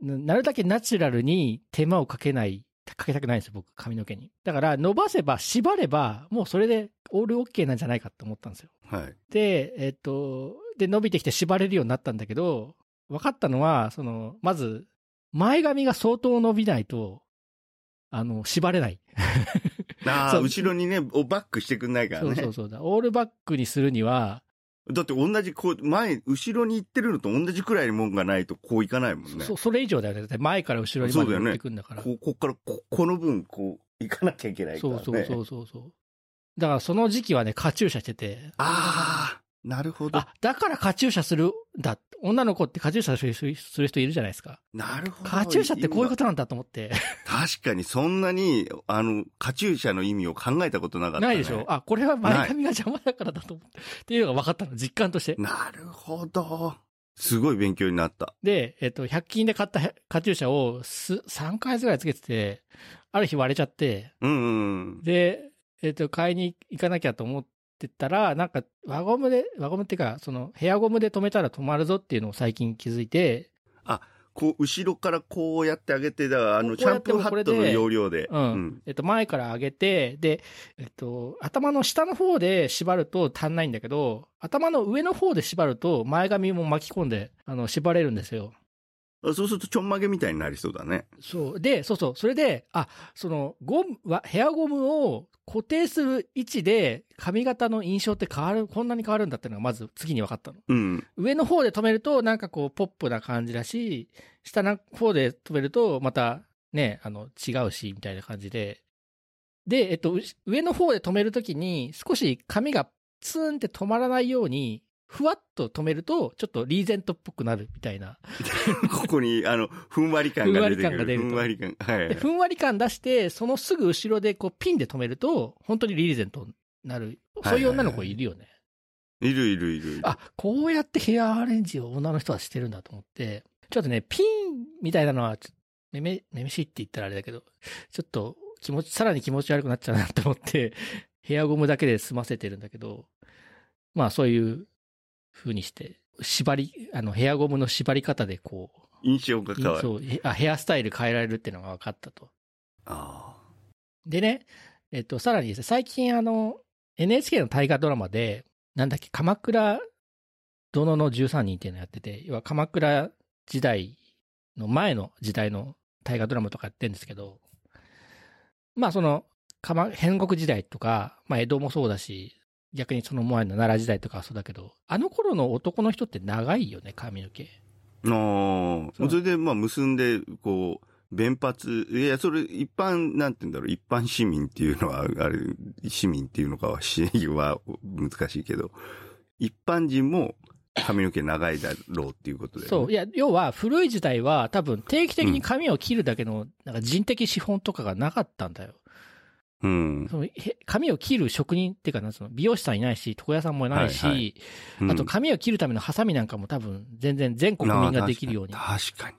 [SPEAKER 1] ななるだけナチュラルに手間をかけない、かけたくないんですよ、僕、髪の毛に。だから、伸ばせば、縛れば、もうそれでオールオッケーなんじゃないかと思ったんですよ。
[SPEAKER 2] はい。
[SPEAKER 1] で、えっと、で、伸びてきて縛れるようになったんだけど、分かったのは、その、まず、前髪が相当伸びないと、あの、縛れない。
[SPEAKER 2] ああ、後ろにね、おバックしてくんないからね。
[SPEAKER 1] そうそうそうだ。オールバックにするには、
[SPEAKER 2] だって同じ、こう、前、後ろに行ってるのと同じくらいのもんがないと、こういかないもんね。
[SPEAKER 1] そそれ以上だよね。だって前から後ろにまで持ってくんだから。
[SPEAKER 2] こうこっからこ、この分、こう、行かなきゃいけないから、ね。
[SPEAKER 1] そうそうそうそうそう。だからその時期はね、カチューシャしてて。
[SPEAKER 2] ああ、なるほど。
[SPEAKER 1] あ、だからカチューシャするんだ。女の子ってカチューシャする人する人いるじゃないですか。
[SPEAKER 2] なるほど。
[SPEAKER 1] カチューシャってこういうことなんだと思って。
[SPEAKER 2] 確かに、そんなに、あの、カチューシャの意味を考えたことなかった、ね。
[SPEAKER 1] ないでしょあ、これは前髪が邪魔だからだと思って。っていうのが分かったの、実感として。
[SPEAKER 2] なるほど。すごい勉強になった。
[SPEAKER 1] で、えっと、100均で買ったカチューシャをす3ヶ月ぐらいつけてて、ある日割れちゃって、
[SPEAKER 2] うんうん。
[SPEAKER 1] で、えっ、と、買いに行かなきゃと思ってたら、なんか、輪ゴムで、輪ゴムっていうか、その、ヘアゴムで止めたら止まるぞっていうのを最近気づいて、
[SPEAKER 2] こう、後ろからこうやってあげて、だから、あの、シャンプーハットの要領で。
[SPEAKER 1] うんえっと、前から上げて、で、えっと、頭の下の方で縛ると足んないんだけど、頭の上の方で縛ると前髪も巻き込んで、あの、縛れるんですよ。
[SPEAKER 2] あそうするとちょんまげみたいになりそうだね。
[SPEAKER 1] そう。で、そうそう。それで、あ、その、ゴムは、ヘアゴムを固定する位置で髪型の印象って変わる、こんなに変わるんだっていうのがまず次に分かったの。
[SPEAKER 2] うん。
[SPEAKER 1] 上の方で止めると、なんかこう、ポップな感じだし、下の方で止めると、またね、あの、違うし、みたいな感じで。で、えっと、う上の方で止めるときに、少し髪がツーンって止まらないように、ふわっと止めると、ちょっとリーゼントっぽくなるみたいな。
[SPEAKER 2] ここに、あの、ふんわり感が出てくる。
[SPEAKER 1] ふんわり感が出ると
[SPEAKER 2] ふんわり感。はい
[SPEAKER 1] で。ふんわり感出して、そのすぐ後ろでこうピンで止めると、本当にリーゼントになる。そういう女の子いるよね。
[SPEAKER 2] いるいるいる。
[SPEAKER 1] あ、こうやってヘアアレンジを女の人はしてるんだと思って、ちょっとね、ピンみたいなのは、めめ、めめしいって言ったらあれだけど、ちょっと気持ち、さらに気持ち悪くなっちゃうなと思って、ヘアゴムだけで済ませてるんだけど、まあそういう風にして、縛り、あの、ヘアゴムの縛り方でこう、
[SPEAKER 2] 印象が変わる。
[SPEAKER 1] そうへあヘアスタイル変えられるっていうのが分かったと。
[SPEAKER 2] あ
[SPEAKER 1] でね、えっと、さらにですね、最近あの、NHK の大河ドラマで、なんだっけ、鎌倉殿の13人っていうのやってて、要は鎌倉時代の前の時代の大河ドラマとかやってるんですけど、まあその、鎌戦国時代とか、まあ江戸もそうだし、逆にその前の奈良時代とかはそうだけど、あの頃の男の人って長いよね、髪の毛。
[SPEAKER 2] あ。ああ。
[SPEAKER 1] そ
[SPEAKER 2] れで、まあ、結んで、こう、弁髪、いや、それ、一般、なんて言うんだろう、一般市民っていうのは、あれ、市民っていうのかは、市は難しいけど、一般人も髪の毛長いだろうっていうことで、
[SPEAKER 1] そう。いや、要は古い時代は多分定期的に髪を切るだけの、なんか人的資本とかがなかったんだよ。
[SPEAKER 2] うん。
[SPEAKER 1] そのへ髪を切る職人っていうかな、その美容師さんいないし、床屋さんもいないし、
[SPEAKER 2] はいはいうん
[SPEAKER 1] あと髪を切るためのハサミなんかも多分全然全国民ができるように。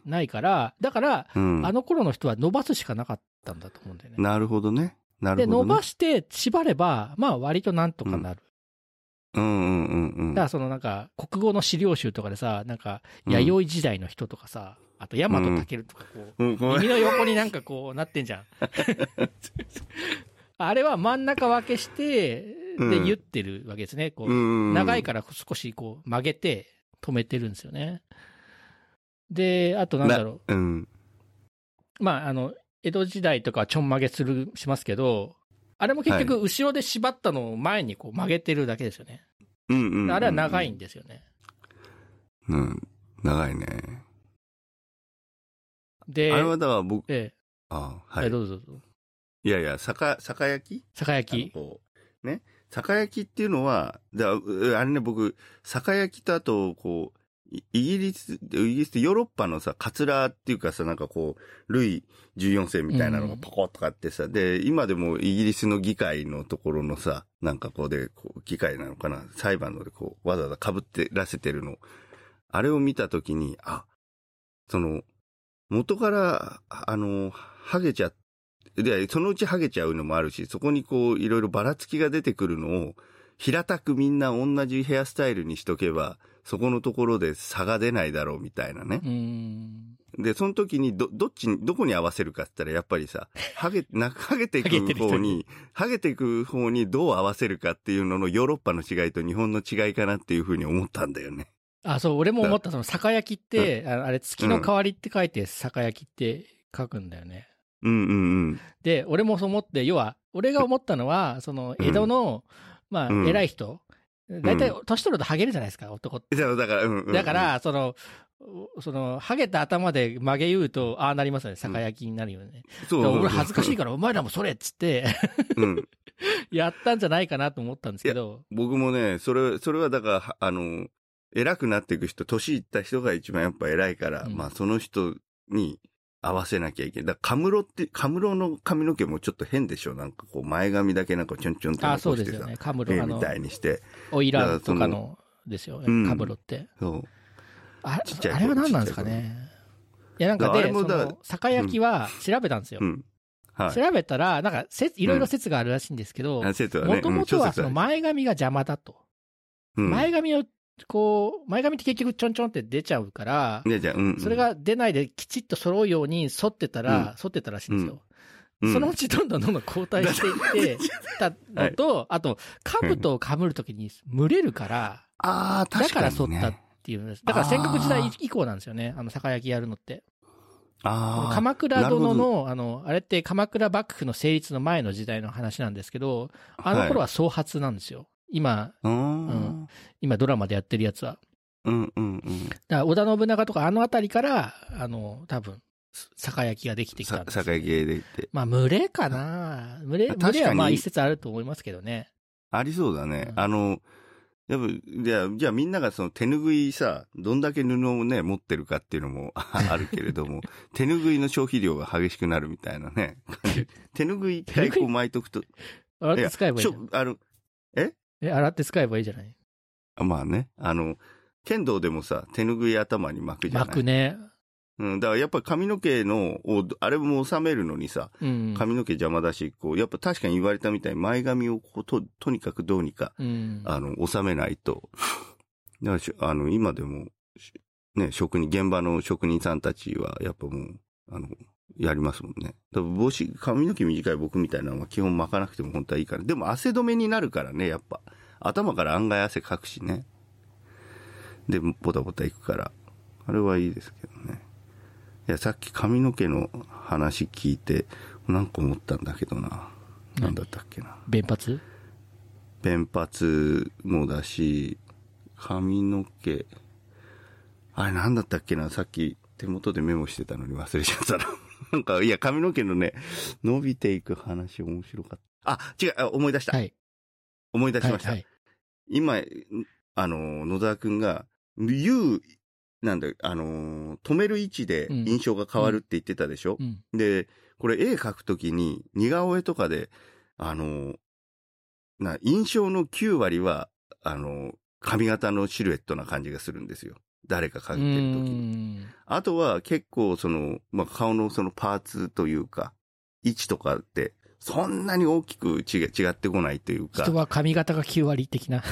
[SPEAKER 1] ないから、だから、
[SPEAKER 2] うん。
[SPEAKER 1] あの頃の人は伸ばすしかなかったんだと思うんだよね。
[SPEAKER 2] なるほどね。なる
[SPEAKER 1] で、
[SPEAKER 2] ほど、ね。
[SPEAKER 1] 伸ばして縛れば、まあ割となんとかなる。
[SPEAKER 2] うんうんうんうん。
[SPEAKER 1] だからそのなんか、国語の資料集とかでさ、なんか、
[SPEAKER 2] うん
[SPEAKER 1] 弥生時代の人とかさ、あと、大和武とかこう、
[SPEAKER 2] うん、
[SPEAKER 1] 耳の横になんかこうなってんじゃん。あれは真ん中分けして、で、
[SPEAKER 2] うん
[SPEAKER 1] 言ってるわけですね。こう、
[SPEAKER 2] うん
[SPEAKER 1] 長いから少しこう曲げて止めてるんですよね。で、あとなんだろ
[SPEAKER 2] ら。うん。
[SPEAKER 1] う。まあ、あの、江戸時代とかはちょん曲げする、しますけど、あれも結局後ろで縛ったのを前にこう曲げてるだけですよね。
[SPEAKER 2] うんうんうん。
[SPEAKER 1] あれは長いんですよね。
[SPEAKER 2] うん。長いね。
[SPEAKER 1] で、
[SPEAKER 2] あれはだから僕、
[SPEAKER 1] え
[SPEAKER 2] あ
[SPEAKER 1] え、
[SPEAKER 2] はい。
[SPEAKER 1] どうぞどうぞ。
[SPEAKER 2] いやいや、酒、酒焼き？
[SPEAKER 1] 酒焼き？
[SPEAKER 2] ね？酒焼きっていうのは、だうあれね、僕、酒焼きとあと、こう、イイギリス、イギリスってヨーロッパのさ、カツラっていうかさ、なんかこう、ルイ14世みたいなのがポコッとかあってさ、で、今でもイギリスの議会のところのさ、なんかこうで、こう、議会なのかな、裁判のでこう、わざわざ被ってらせてるの。あれを見たときに、あ、その、元から、あの、ハゲちゃで、そのうちハゲちゃうのもあるし、そこにこう、いろいろばらつきが出てくるのを、平たくみんな同じヘアスタイルにしとけば、そこのところで差が出ないだろうみたいなね。で、その時にど、どっちに、どこに合わせるかって言ったら、やっぱりさ、ハゲ、な、ハゲていく方に、ハゲていく方にどう合わせるかっていうののヨーロッパの違いと日本の違いかなっていうふうに思ったんだよね。
[SPEAKER 1] あ、そう、俺も思った、その、酒焼きって、ああれ、月の代わりって書いて、酒焼きって書くんだよね。
[SPEAKER 2] うんうんうん。
[SPEAKER 1] で、俺もそう思って、要は、俺が思ったのは、その、江戸の、まあ、
[SPEAKER 2] うん
[SPEAKER 1] 偉い人、大体、年取るとハゲるじゃないですか、男って。
[SPEAKER 2] だから、だから、うんうんうん
[SPEAKER 1] だか、ら、その、その、ハゲた頭で曲げ言うと、ああなりますよね。酒焼きになるよね。
[SPEAKER 2] そう
[SPEAKER 1] だから俺恥ずかしいから、お前らもそれっつって、
[SPEAKER 2] うん。
[SPEAKER 1] やったんじゃないかなと思ったんですけど、
[SPEAKER 2] 僕もね、それ、それはだからは、あの、偉くなっていく人、年いった人が一番やっぱ偉いから、
[SPEAKER 1] うん
[SPEAKER 2] まあその人に合わせなきゃいけない。だから、カムロって、カムロの髪の毛もちょっと変でしょなんかこう、前髪だけなんかちょんちょんって
[SPEAKER 1] ああ、
[SPEAKER 2] 残してさ
[SPEAKER 1] そうですよね。、カムロ、
[SPEAKER 2] みたいにして。
[SPEAKER 1] オイラとかの、ですよ
[SPEAKER 2] うん
[SPEAKER 1] ね、カムロって。
[SPEAKER 2] そう。
[SPEAKER 1] あ
[SPEAKER 2] ちっちゃい
[SPEAKER 1] れ、あれは何なんですかね。いや、なんか
[SPEAKER 2] だか
[SPEAKER 1] その、酒焼きは調べたんですよ
[SPEAKER 2] う。ん。はい。
[SPEAKER 1] 調べたら、なんか、説いろいろ説があるらしいんですけど、もともとはその
[SPEAKER 2] うん
[SPEAKER 1] 前髪が邪魔だと。
[SPEAKER 2] うん
[SPEAKER 1] 前髪を、こう、前髪って結局ちょんちょんって出ちゃうから、
[SPEAKER 2] ね、じゃあ、うんうん。
[SPEAKER 1] それが出ないできちっと揃うように沿ってたら、沿ってたらしいんですよ。
[SPEAKER 2] うん
[SPEAKER 1] そのうちどんどんどんどん後退していって たのと、あと、兜をかぶるときに蒸れるから、
[SPEAKER 2] ああ、
[SPEAKER 1] だか
[SPEAKER 2] 確からに、ね。
[SPEAKER 1] 沿ったっていうんです。だから戦国時代以降なんですよね、あの、酒焼きやるのって。
[SPEAKER 2] ああ。
[SPEAKER 1] 鎌倉殿の、あの、あれって鎌倉幕府の成立の前の時代の話なんですけど、あの頃は創発なんですよ。今、
[SPEAKER 2] う
[SPEAKER 1] うん
[SPEAKER 2] ん。
[SPEAKER 1] 今ドラマでやってるやつは。
[SPEAKER 2] うんうんうん。
[SPEAKER 1] だから織田信長とかあのあたりから、あの、多分、酒焼きができてきたんですよ
[SPEAKER 2] 酒焼きできて。
[SPEAKER 1] まあ、群れかな群れ、群れはまあ一説あると思いますけどね。
[SPEAKER 2] ありそうだね。
[SPEAKER 1] うん
[SPEAKER 2] あの、やっぱ、じゃあ、じゃあみんながその手ぬぐいさ、どんだけ布をね、持ってるかっていうのもあるけれども、手ぬぐいの消費量が激しくなるみたいなね。手ぬぐい一回こう巻いとくと。
[SPEAKER 1] 洗って使えばいい
[SPEAKER 2] あの、
[SPEAKER 1] え、洗って使えばいいじゃない？
[SPEAKER 2] あまあね、あの、剣道でもさ、手ぬぐい頭に巻くじゃない？
[SPEAKER 1] 巻くね。
[SPEAKER 2] うん、だからやっぱ髪の毛の、をあれも収めるのにさ、
[SPEAKER 1] うん。
[SPEAKER 2] 髪の毛邪魔だし、こう、やっぱ確かに言われたみたいに前髪をこうと、とにかくどうにか、
[SPEAKER 1] うん。
[SPEAKER 2] あの、収めないと。だからし、あの、今でも、しね、職人、現場の職人さんたちは、やっぱもう、あの、やりますもんね。だ帽子、髪の毛短い僕みたいなのは基本巻かなくても本当はいいから。でも汗止めになるからね、やっぱ。頭から案外汗かくしね。で、ボタボタいくから。あれはいいですけどね。いや、さっき髪の毛の話聞いて、なんか思ったんだけどな。なんだったっけな。
[SPEAKER 1] 弁髪
[SPEAKER 2] 弁髪もだし、髪の毛、あれなんだったっけな、さっき手元でメモしてたのに忘れちゃったな。なんか、いや、髪の毛のね、伸びていく話面白かった。あ、違う、あ思い出した。
[SPEAKER 1] はい。
[SPEAKER 2] 思い出しました。
[SPEAKER 1] はい。
[SPEAKER 2] 今、あの、野沢くんが、言う、なんだ、あの、止める位置で
[SPEAKER 1] うん
[SPEAKER 2] 印象が変わるって言ってたでしょ、
[SPEAKER 1] うん。
[SPEAKER 2] で、これ絵描くときに似顔絵とかで、あの、な、印象の9割は、あの、髪型のシルエットな感じがするんですよ。誰か描
[SPEAKER 1] う
[SPEAKER 2] いてるときに。
[SPEAKER 1] ん。
[SPEAKER 2] あとは結構その、まあ、顔のそのパーツというか、位置とかって、そんなに大きく違違ってこないというか。
[SPEAKER 1] 人は髪型が9割的な。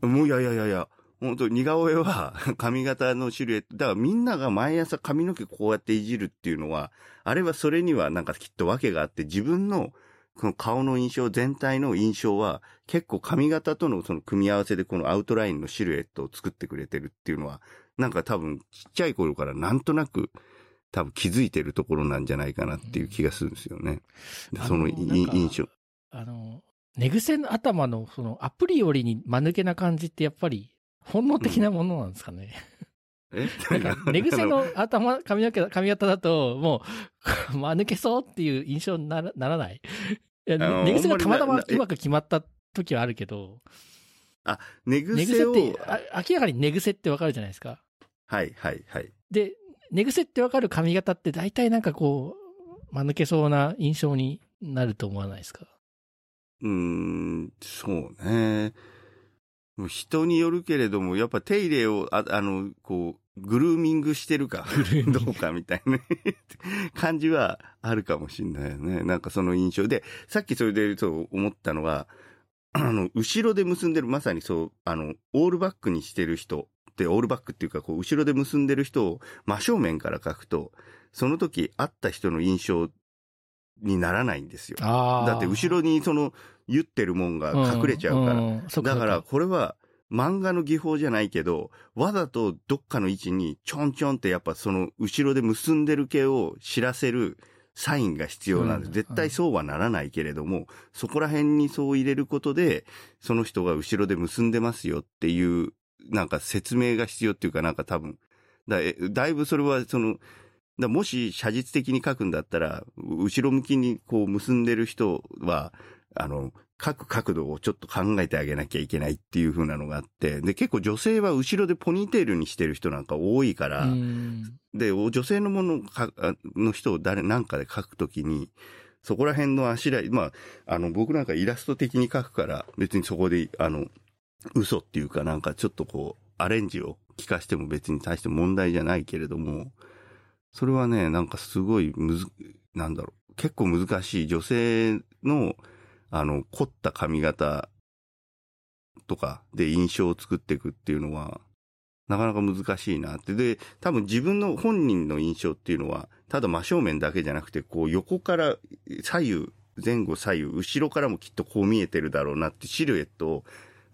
[SPEAKER 2] もういやいやいやいや、本当似顔絵は 髪型のシルエット。だからみんなが毎朝髪の毛こうやっていじるっていうのは、あれはそれにはなんかきっと訳があって、自分のこの顔の印象、全体の印象は結構髪型とのその組み合わせでこのアウトラインのシルエットを作ってくれてるっていうのは、なんか多分ちっちゃい頃からなんとなく多分気づいてるところなんじゃないかなっていう気がするんですよね。でその印象。
[SPEAKER 1] あの、寝癖の頭の、その、アプリよりに間抜けな感じってやっぱり、本能的なものなんですかね。
[SPEAKER 2] え？
[SPEAKER 1] なんか寝癖の頭、髪の毛、髪型だと、もう、間抜けそうっていう印象にならならない？いや寝癖がたまたまうまく決まった時はあるけど、
[SPEAKER 2] 寝
[SPEAKER 1] 寝癖
[SPEAKER 2] 癖を、
[SPEAKER 1] って、あ明らかに寝癖ってわかるじゃないですか。
[SPEAKER 2] はいはいはい。
[SPEAKER 1] で、寝癖ってわかる髪型って大体なんかこう、間抜けそうな印象になると思わないですか？
[SPEAKER 2] うーん、そうね。もう人によるけれども、やっぱ手入れを、ああの、こう、グルーミングしてるか、どうかみたいなね感じはあるかもしれないよね。なんかその印象で、さっきそれでそう思ったのは、あの、後ろで結んでる、まさにそう、あの、オールバックにしてる人って、オールバックっていうか、こう、後ろで結んでる人を真正面から描くと、その時会った人の印象にならないんですよ。だって後ろにその言ってるもんが隠れちゃうから。
[SPEAKER 1] んんそっ
[SPEAKER 2] だからこれは漫画の技法じゃないけど、わざとどっかの位置にちょんちょんってやっぱその後ろで結んでる毛を知らせるサインが必要なんです。
[SPEAKER 1] うん
[SPEAKER 2] 絶対そうはならないけれども、そこら辺にそう入れることで、その人が後ろで結んでますよっていう、なんか説明が必要っていうかなんか多分、だえだいぶそれはその、だもし写実的に書くんだったら、後ろ向きにこう結んでる人は、あの、書く角度をちょっと考えてあげなきゃいけないっていう風なのがあって、で、結構女性は後ろでポニーテールにしてる人なんか多いから、
[SPEAKER 1] うん。
[SPEAKER 2] で、お女性のものかあの人を誰、なんかで書くときに、そこら辺のあしらい、まあ、あの、僕なんかイラスト的に書くから、別にそこで、あの、嘘っていうかなんかちょっとこう、アレンジを聞かしても別に対して問題じゃないけれども、それはね、なんかすごいむず、なんだろう、結構難しい女性の、あの、凝った髪型とかで印象を作っていくっていうのは、なかなか難しいなって。で、多分自分の本人の印象っていうのは、ただ真正面だけじゃなくて、こう横から左右、前後左右、後ろからもきっとこう見えてるだろうなってシルエットを、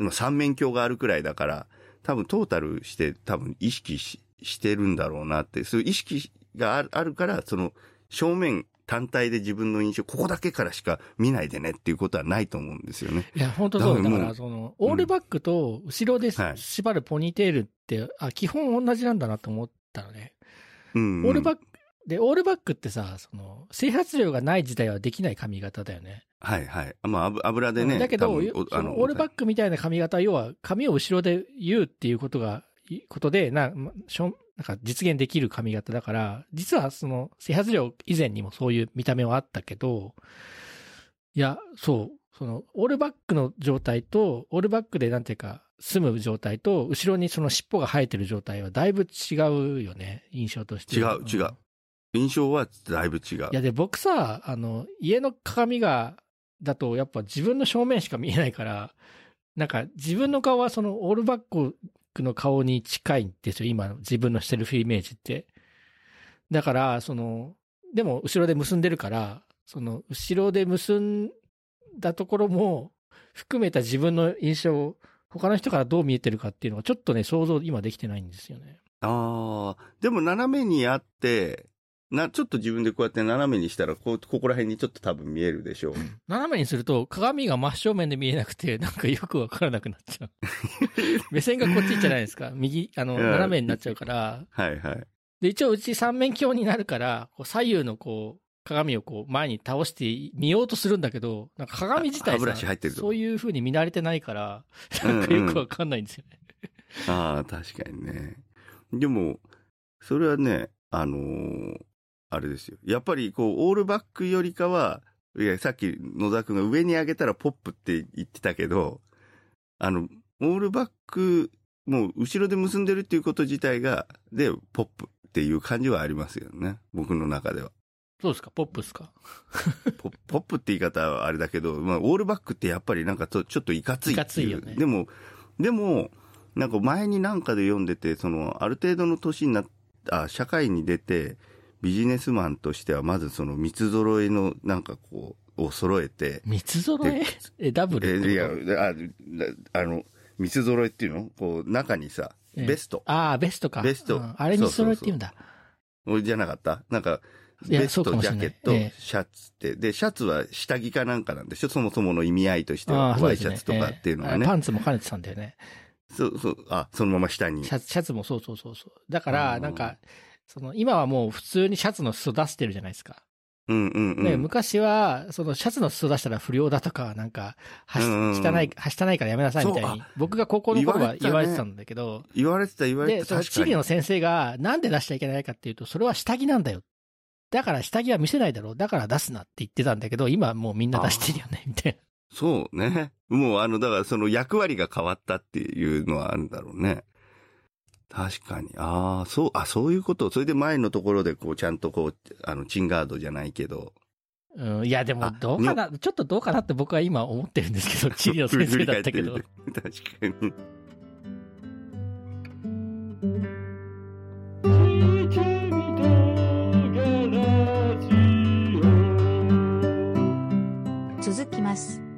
[SPEAKER 2] まあ三面鏡があるくらいだから、多分トータルして多分意識ししてるんだろうなって、そういう意識があるから、その正面単体で自分の印象、ここだけからしか見ないでねっていうことはないと思うんですよね。
[SPEAKER 1] いや、本当そう。だから、
[SPEAKER 2] だからもう
[SPEAKER 1] その、オールバックと後ろで
[SPEAKER 2] はい
[SPEAKER 1] 縛るポニーテールって、あ、基本同じなんだなと思ったのね。
[SPEAKER 2] うん、
[SPEAKER 1] オールバックで、オールバックってさ、その、整髪量がない時代はできない髪型だよね。
[SPEAKER 2] はいはい。まあ、油油でね。
[SPEAKER 1] だけど、オールバックみたいな髪型は、要は、髪を後ろで言うっていうことが、いことで、な、ましょなんか実現できる髪型だから、実はその、整髪量以前にもそういう見た目はあったけど、いや、そう、その、オールバックの状態と、オールバックでなんていうか、住む状態と、後ろにその尻尾が生えてる状態はだいぶ違うよね、印象として。
[SPEAKER 2] 違う違う。印象はだいぶ違う。
[SPEAKER 1] いや、で、僕さ、あの、家の鏡が、だと、やっぱ自分の正面しか見えないから、なんか自分の顔はそのオールバックの顔に近いんですよ、今の自分のセルフイメージって。だから、その、でも後ろで結んでるから、その、後ろで結んだところも含めた自分の印象を他の人からどう見えてるかっていうのがちょっとね、想像今できてないんですよね。
[SPEAKER 2] ああ、でも斜めにあって、な、ちょっと自分でこうやって斜めにしたら、こう、ここら辺にちょっと多分見えるでしょう。
[SPEAKER 1] 斜めにすると鏡が真正面で見えなくて、なんかよくわからなくなっちゃう。目線がこっちじゃないですか。右、あの、
[SPEAKER 2] うん
[SPEAKER 1] 斜めになっちゃうから。
[SPEAKER 2] はいはい。
[SPEAKER 1] で、一応うち三面鏡になるから、こう左右のこう、鏡をこう前に倒して見ようとするんだけど、なんか鏡自体
[SPEAKER 2] あ歯ブラシ入ってると
[SPEAKER 1] そういう風に見慣れてないから、なんかよくわかんないんですよね。
[SPEAKER 2] ああ、確かにね。でも、それはね、あのーあれですよ。やっぱり、こう、オールバックよりかは、いや、さっき野田君が上に上げたらポップって言ってたけど、あの、オールバック、もう後ろで結んでるっていうこと自体が、で、ポップっていう感じはありますよね。僕の中では。
[SPEAKER 1] そうですか？ポップですか？
[SPEAKER 2] ポポップって言い方はあれだけど、まあ、オールバックってやっぱりなんかちょっといかついいう。
[SPEAKER 1] いかついよね
[SPEAKER 2] でも、でも、なんか前になんかで読んでて、その、ある程度の年になった、社会に出て、ビジネスマンとしては、まずその三つ揃えの、なんかこう、を揃えて、
[SPEAKER 1] 三つ揃ええ、ダブ
[SPEAKER 2] え
[SPEAKER 1] ル
[SPEAKER 2] いや、ああの、三つ揃えっていうの？こう、中にさ、
[SPEAKER 1] ええ
[SPEAKER 2] ベスト。
[SPEAKER 1] ああ、ベストか。
[SPEAKER 2] ベスト
[SPEAKER 1] うんあれに揃えって言うんだ。
[SPEAKER 2] じゃなかった？なんか、ベスト、ジャケット、
[SPEAKER 1] ええ
[SPEAKER 2] シャツって。で、シャツは下着かなんかなんでしょ？そもそもの意味合いとして
[SPEAKER 1] あ
[SPEAKER 2] は、ワイシャツとかっていうのはね。
[SPEAKER 1] ええパンツも兼ねてたんだよね。
[SPEAKER 2] そう、そう、あ、そのまま下に。
[SPEAKER 1] シャツ、シャツもそうそうそうそう。だから、
[SPEAKER 2] うん
[SPEAKER 1] なんか、その、今はもう普通にシャツの裾出してるじゃないですか。
[SPEAKER 2] うんうんうん。
[SPEAKER 1] ね、昔は、そのシャツの裾出したら不良だとか、なんか、はし、汚い、はしたないからやめなさいみたいに、僕が高校の頃は言
[SPEAKER 2] 言われてた
[SPEAKER 1] んだけど、
[SPEAKER 2] 言われてた言われて
[SPEAKER 1] で、
[SPEAKER 2] た。
[SPEAKER 1] その地理の先生が、なんで出しちゃいけないかっていうと、それは下着なんだよ。だから下着は見せないだろう。だから出すなって言ってたんだけど、今はもうみんな出してるよね、みたいな。
[SPEAKER 2] そうね。もうあの、だからその役割が変わったっていうのはあるんだろうね。確かに。ああ、そう、あ、そういうこと。それで前のところでこう、ちゃんとこう、あの、チンガードじゃないけど。
[SPEAKER 1] うん、いや、でも
[SPEAKER 2] あ、
[SPEAKER 1] どうかな、ちょっとどうかなって僕は今思ってるんですけど、地理の先生だったけど
[SPEAKER 2] 確かに。
[SPEAKER 3] 続きます。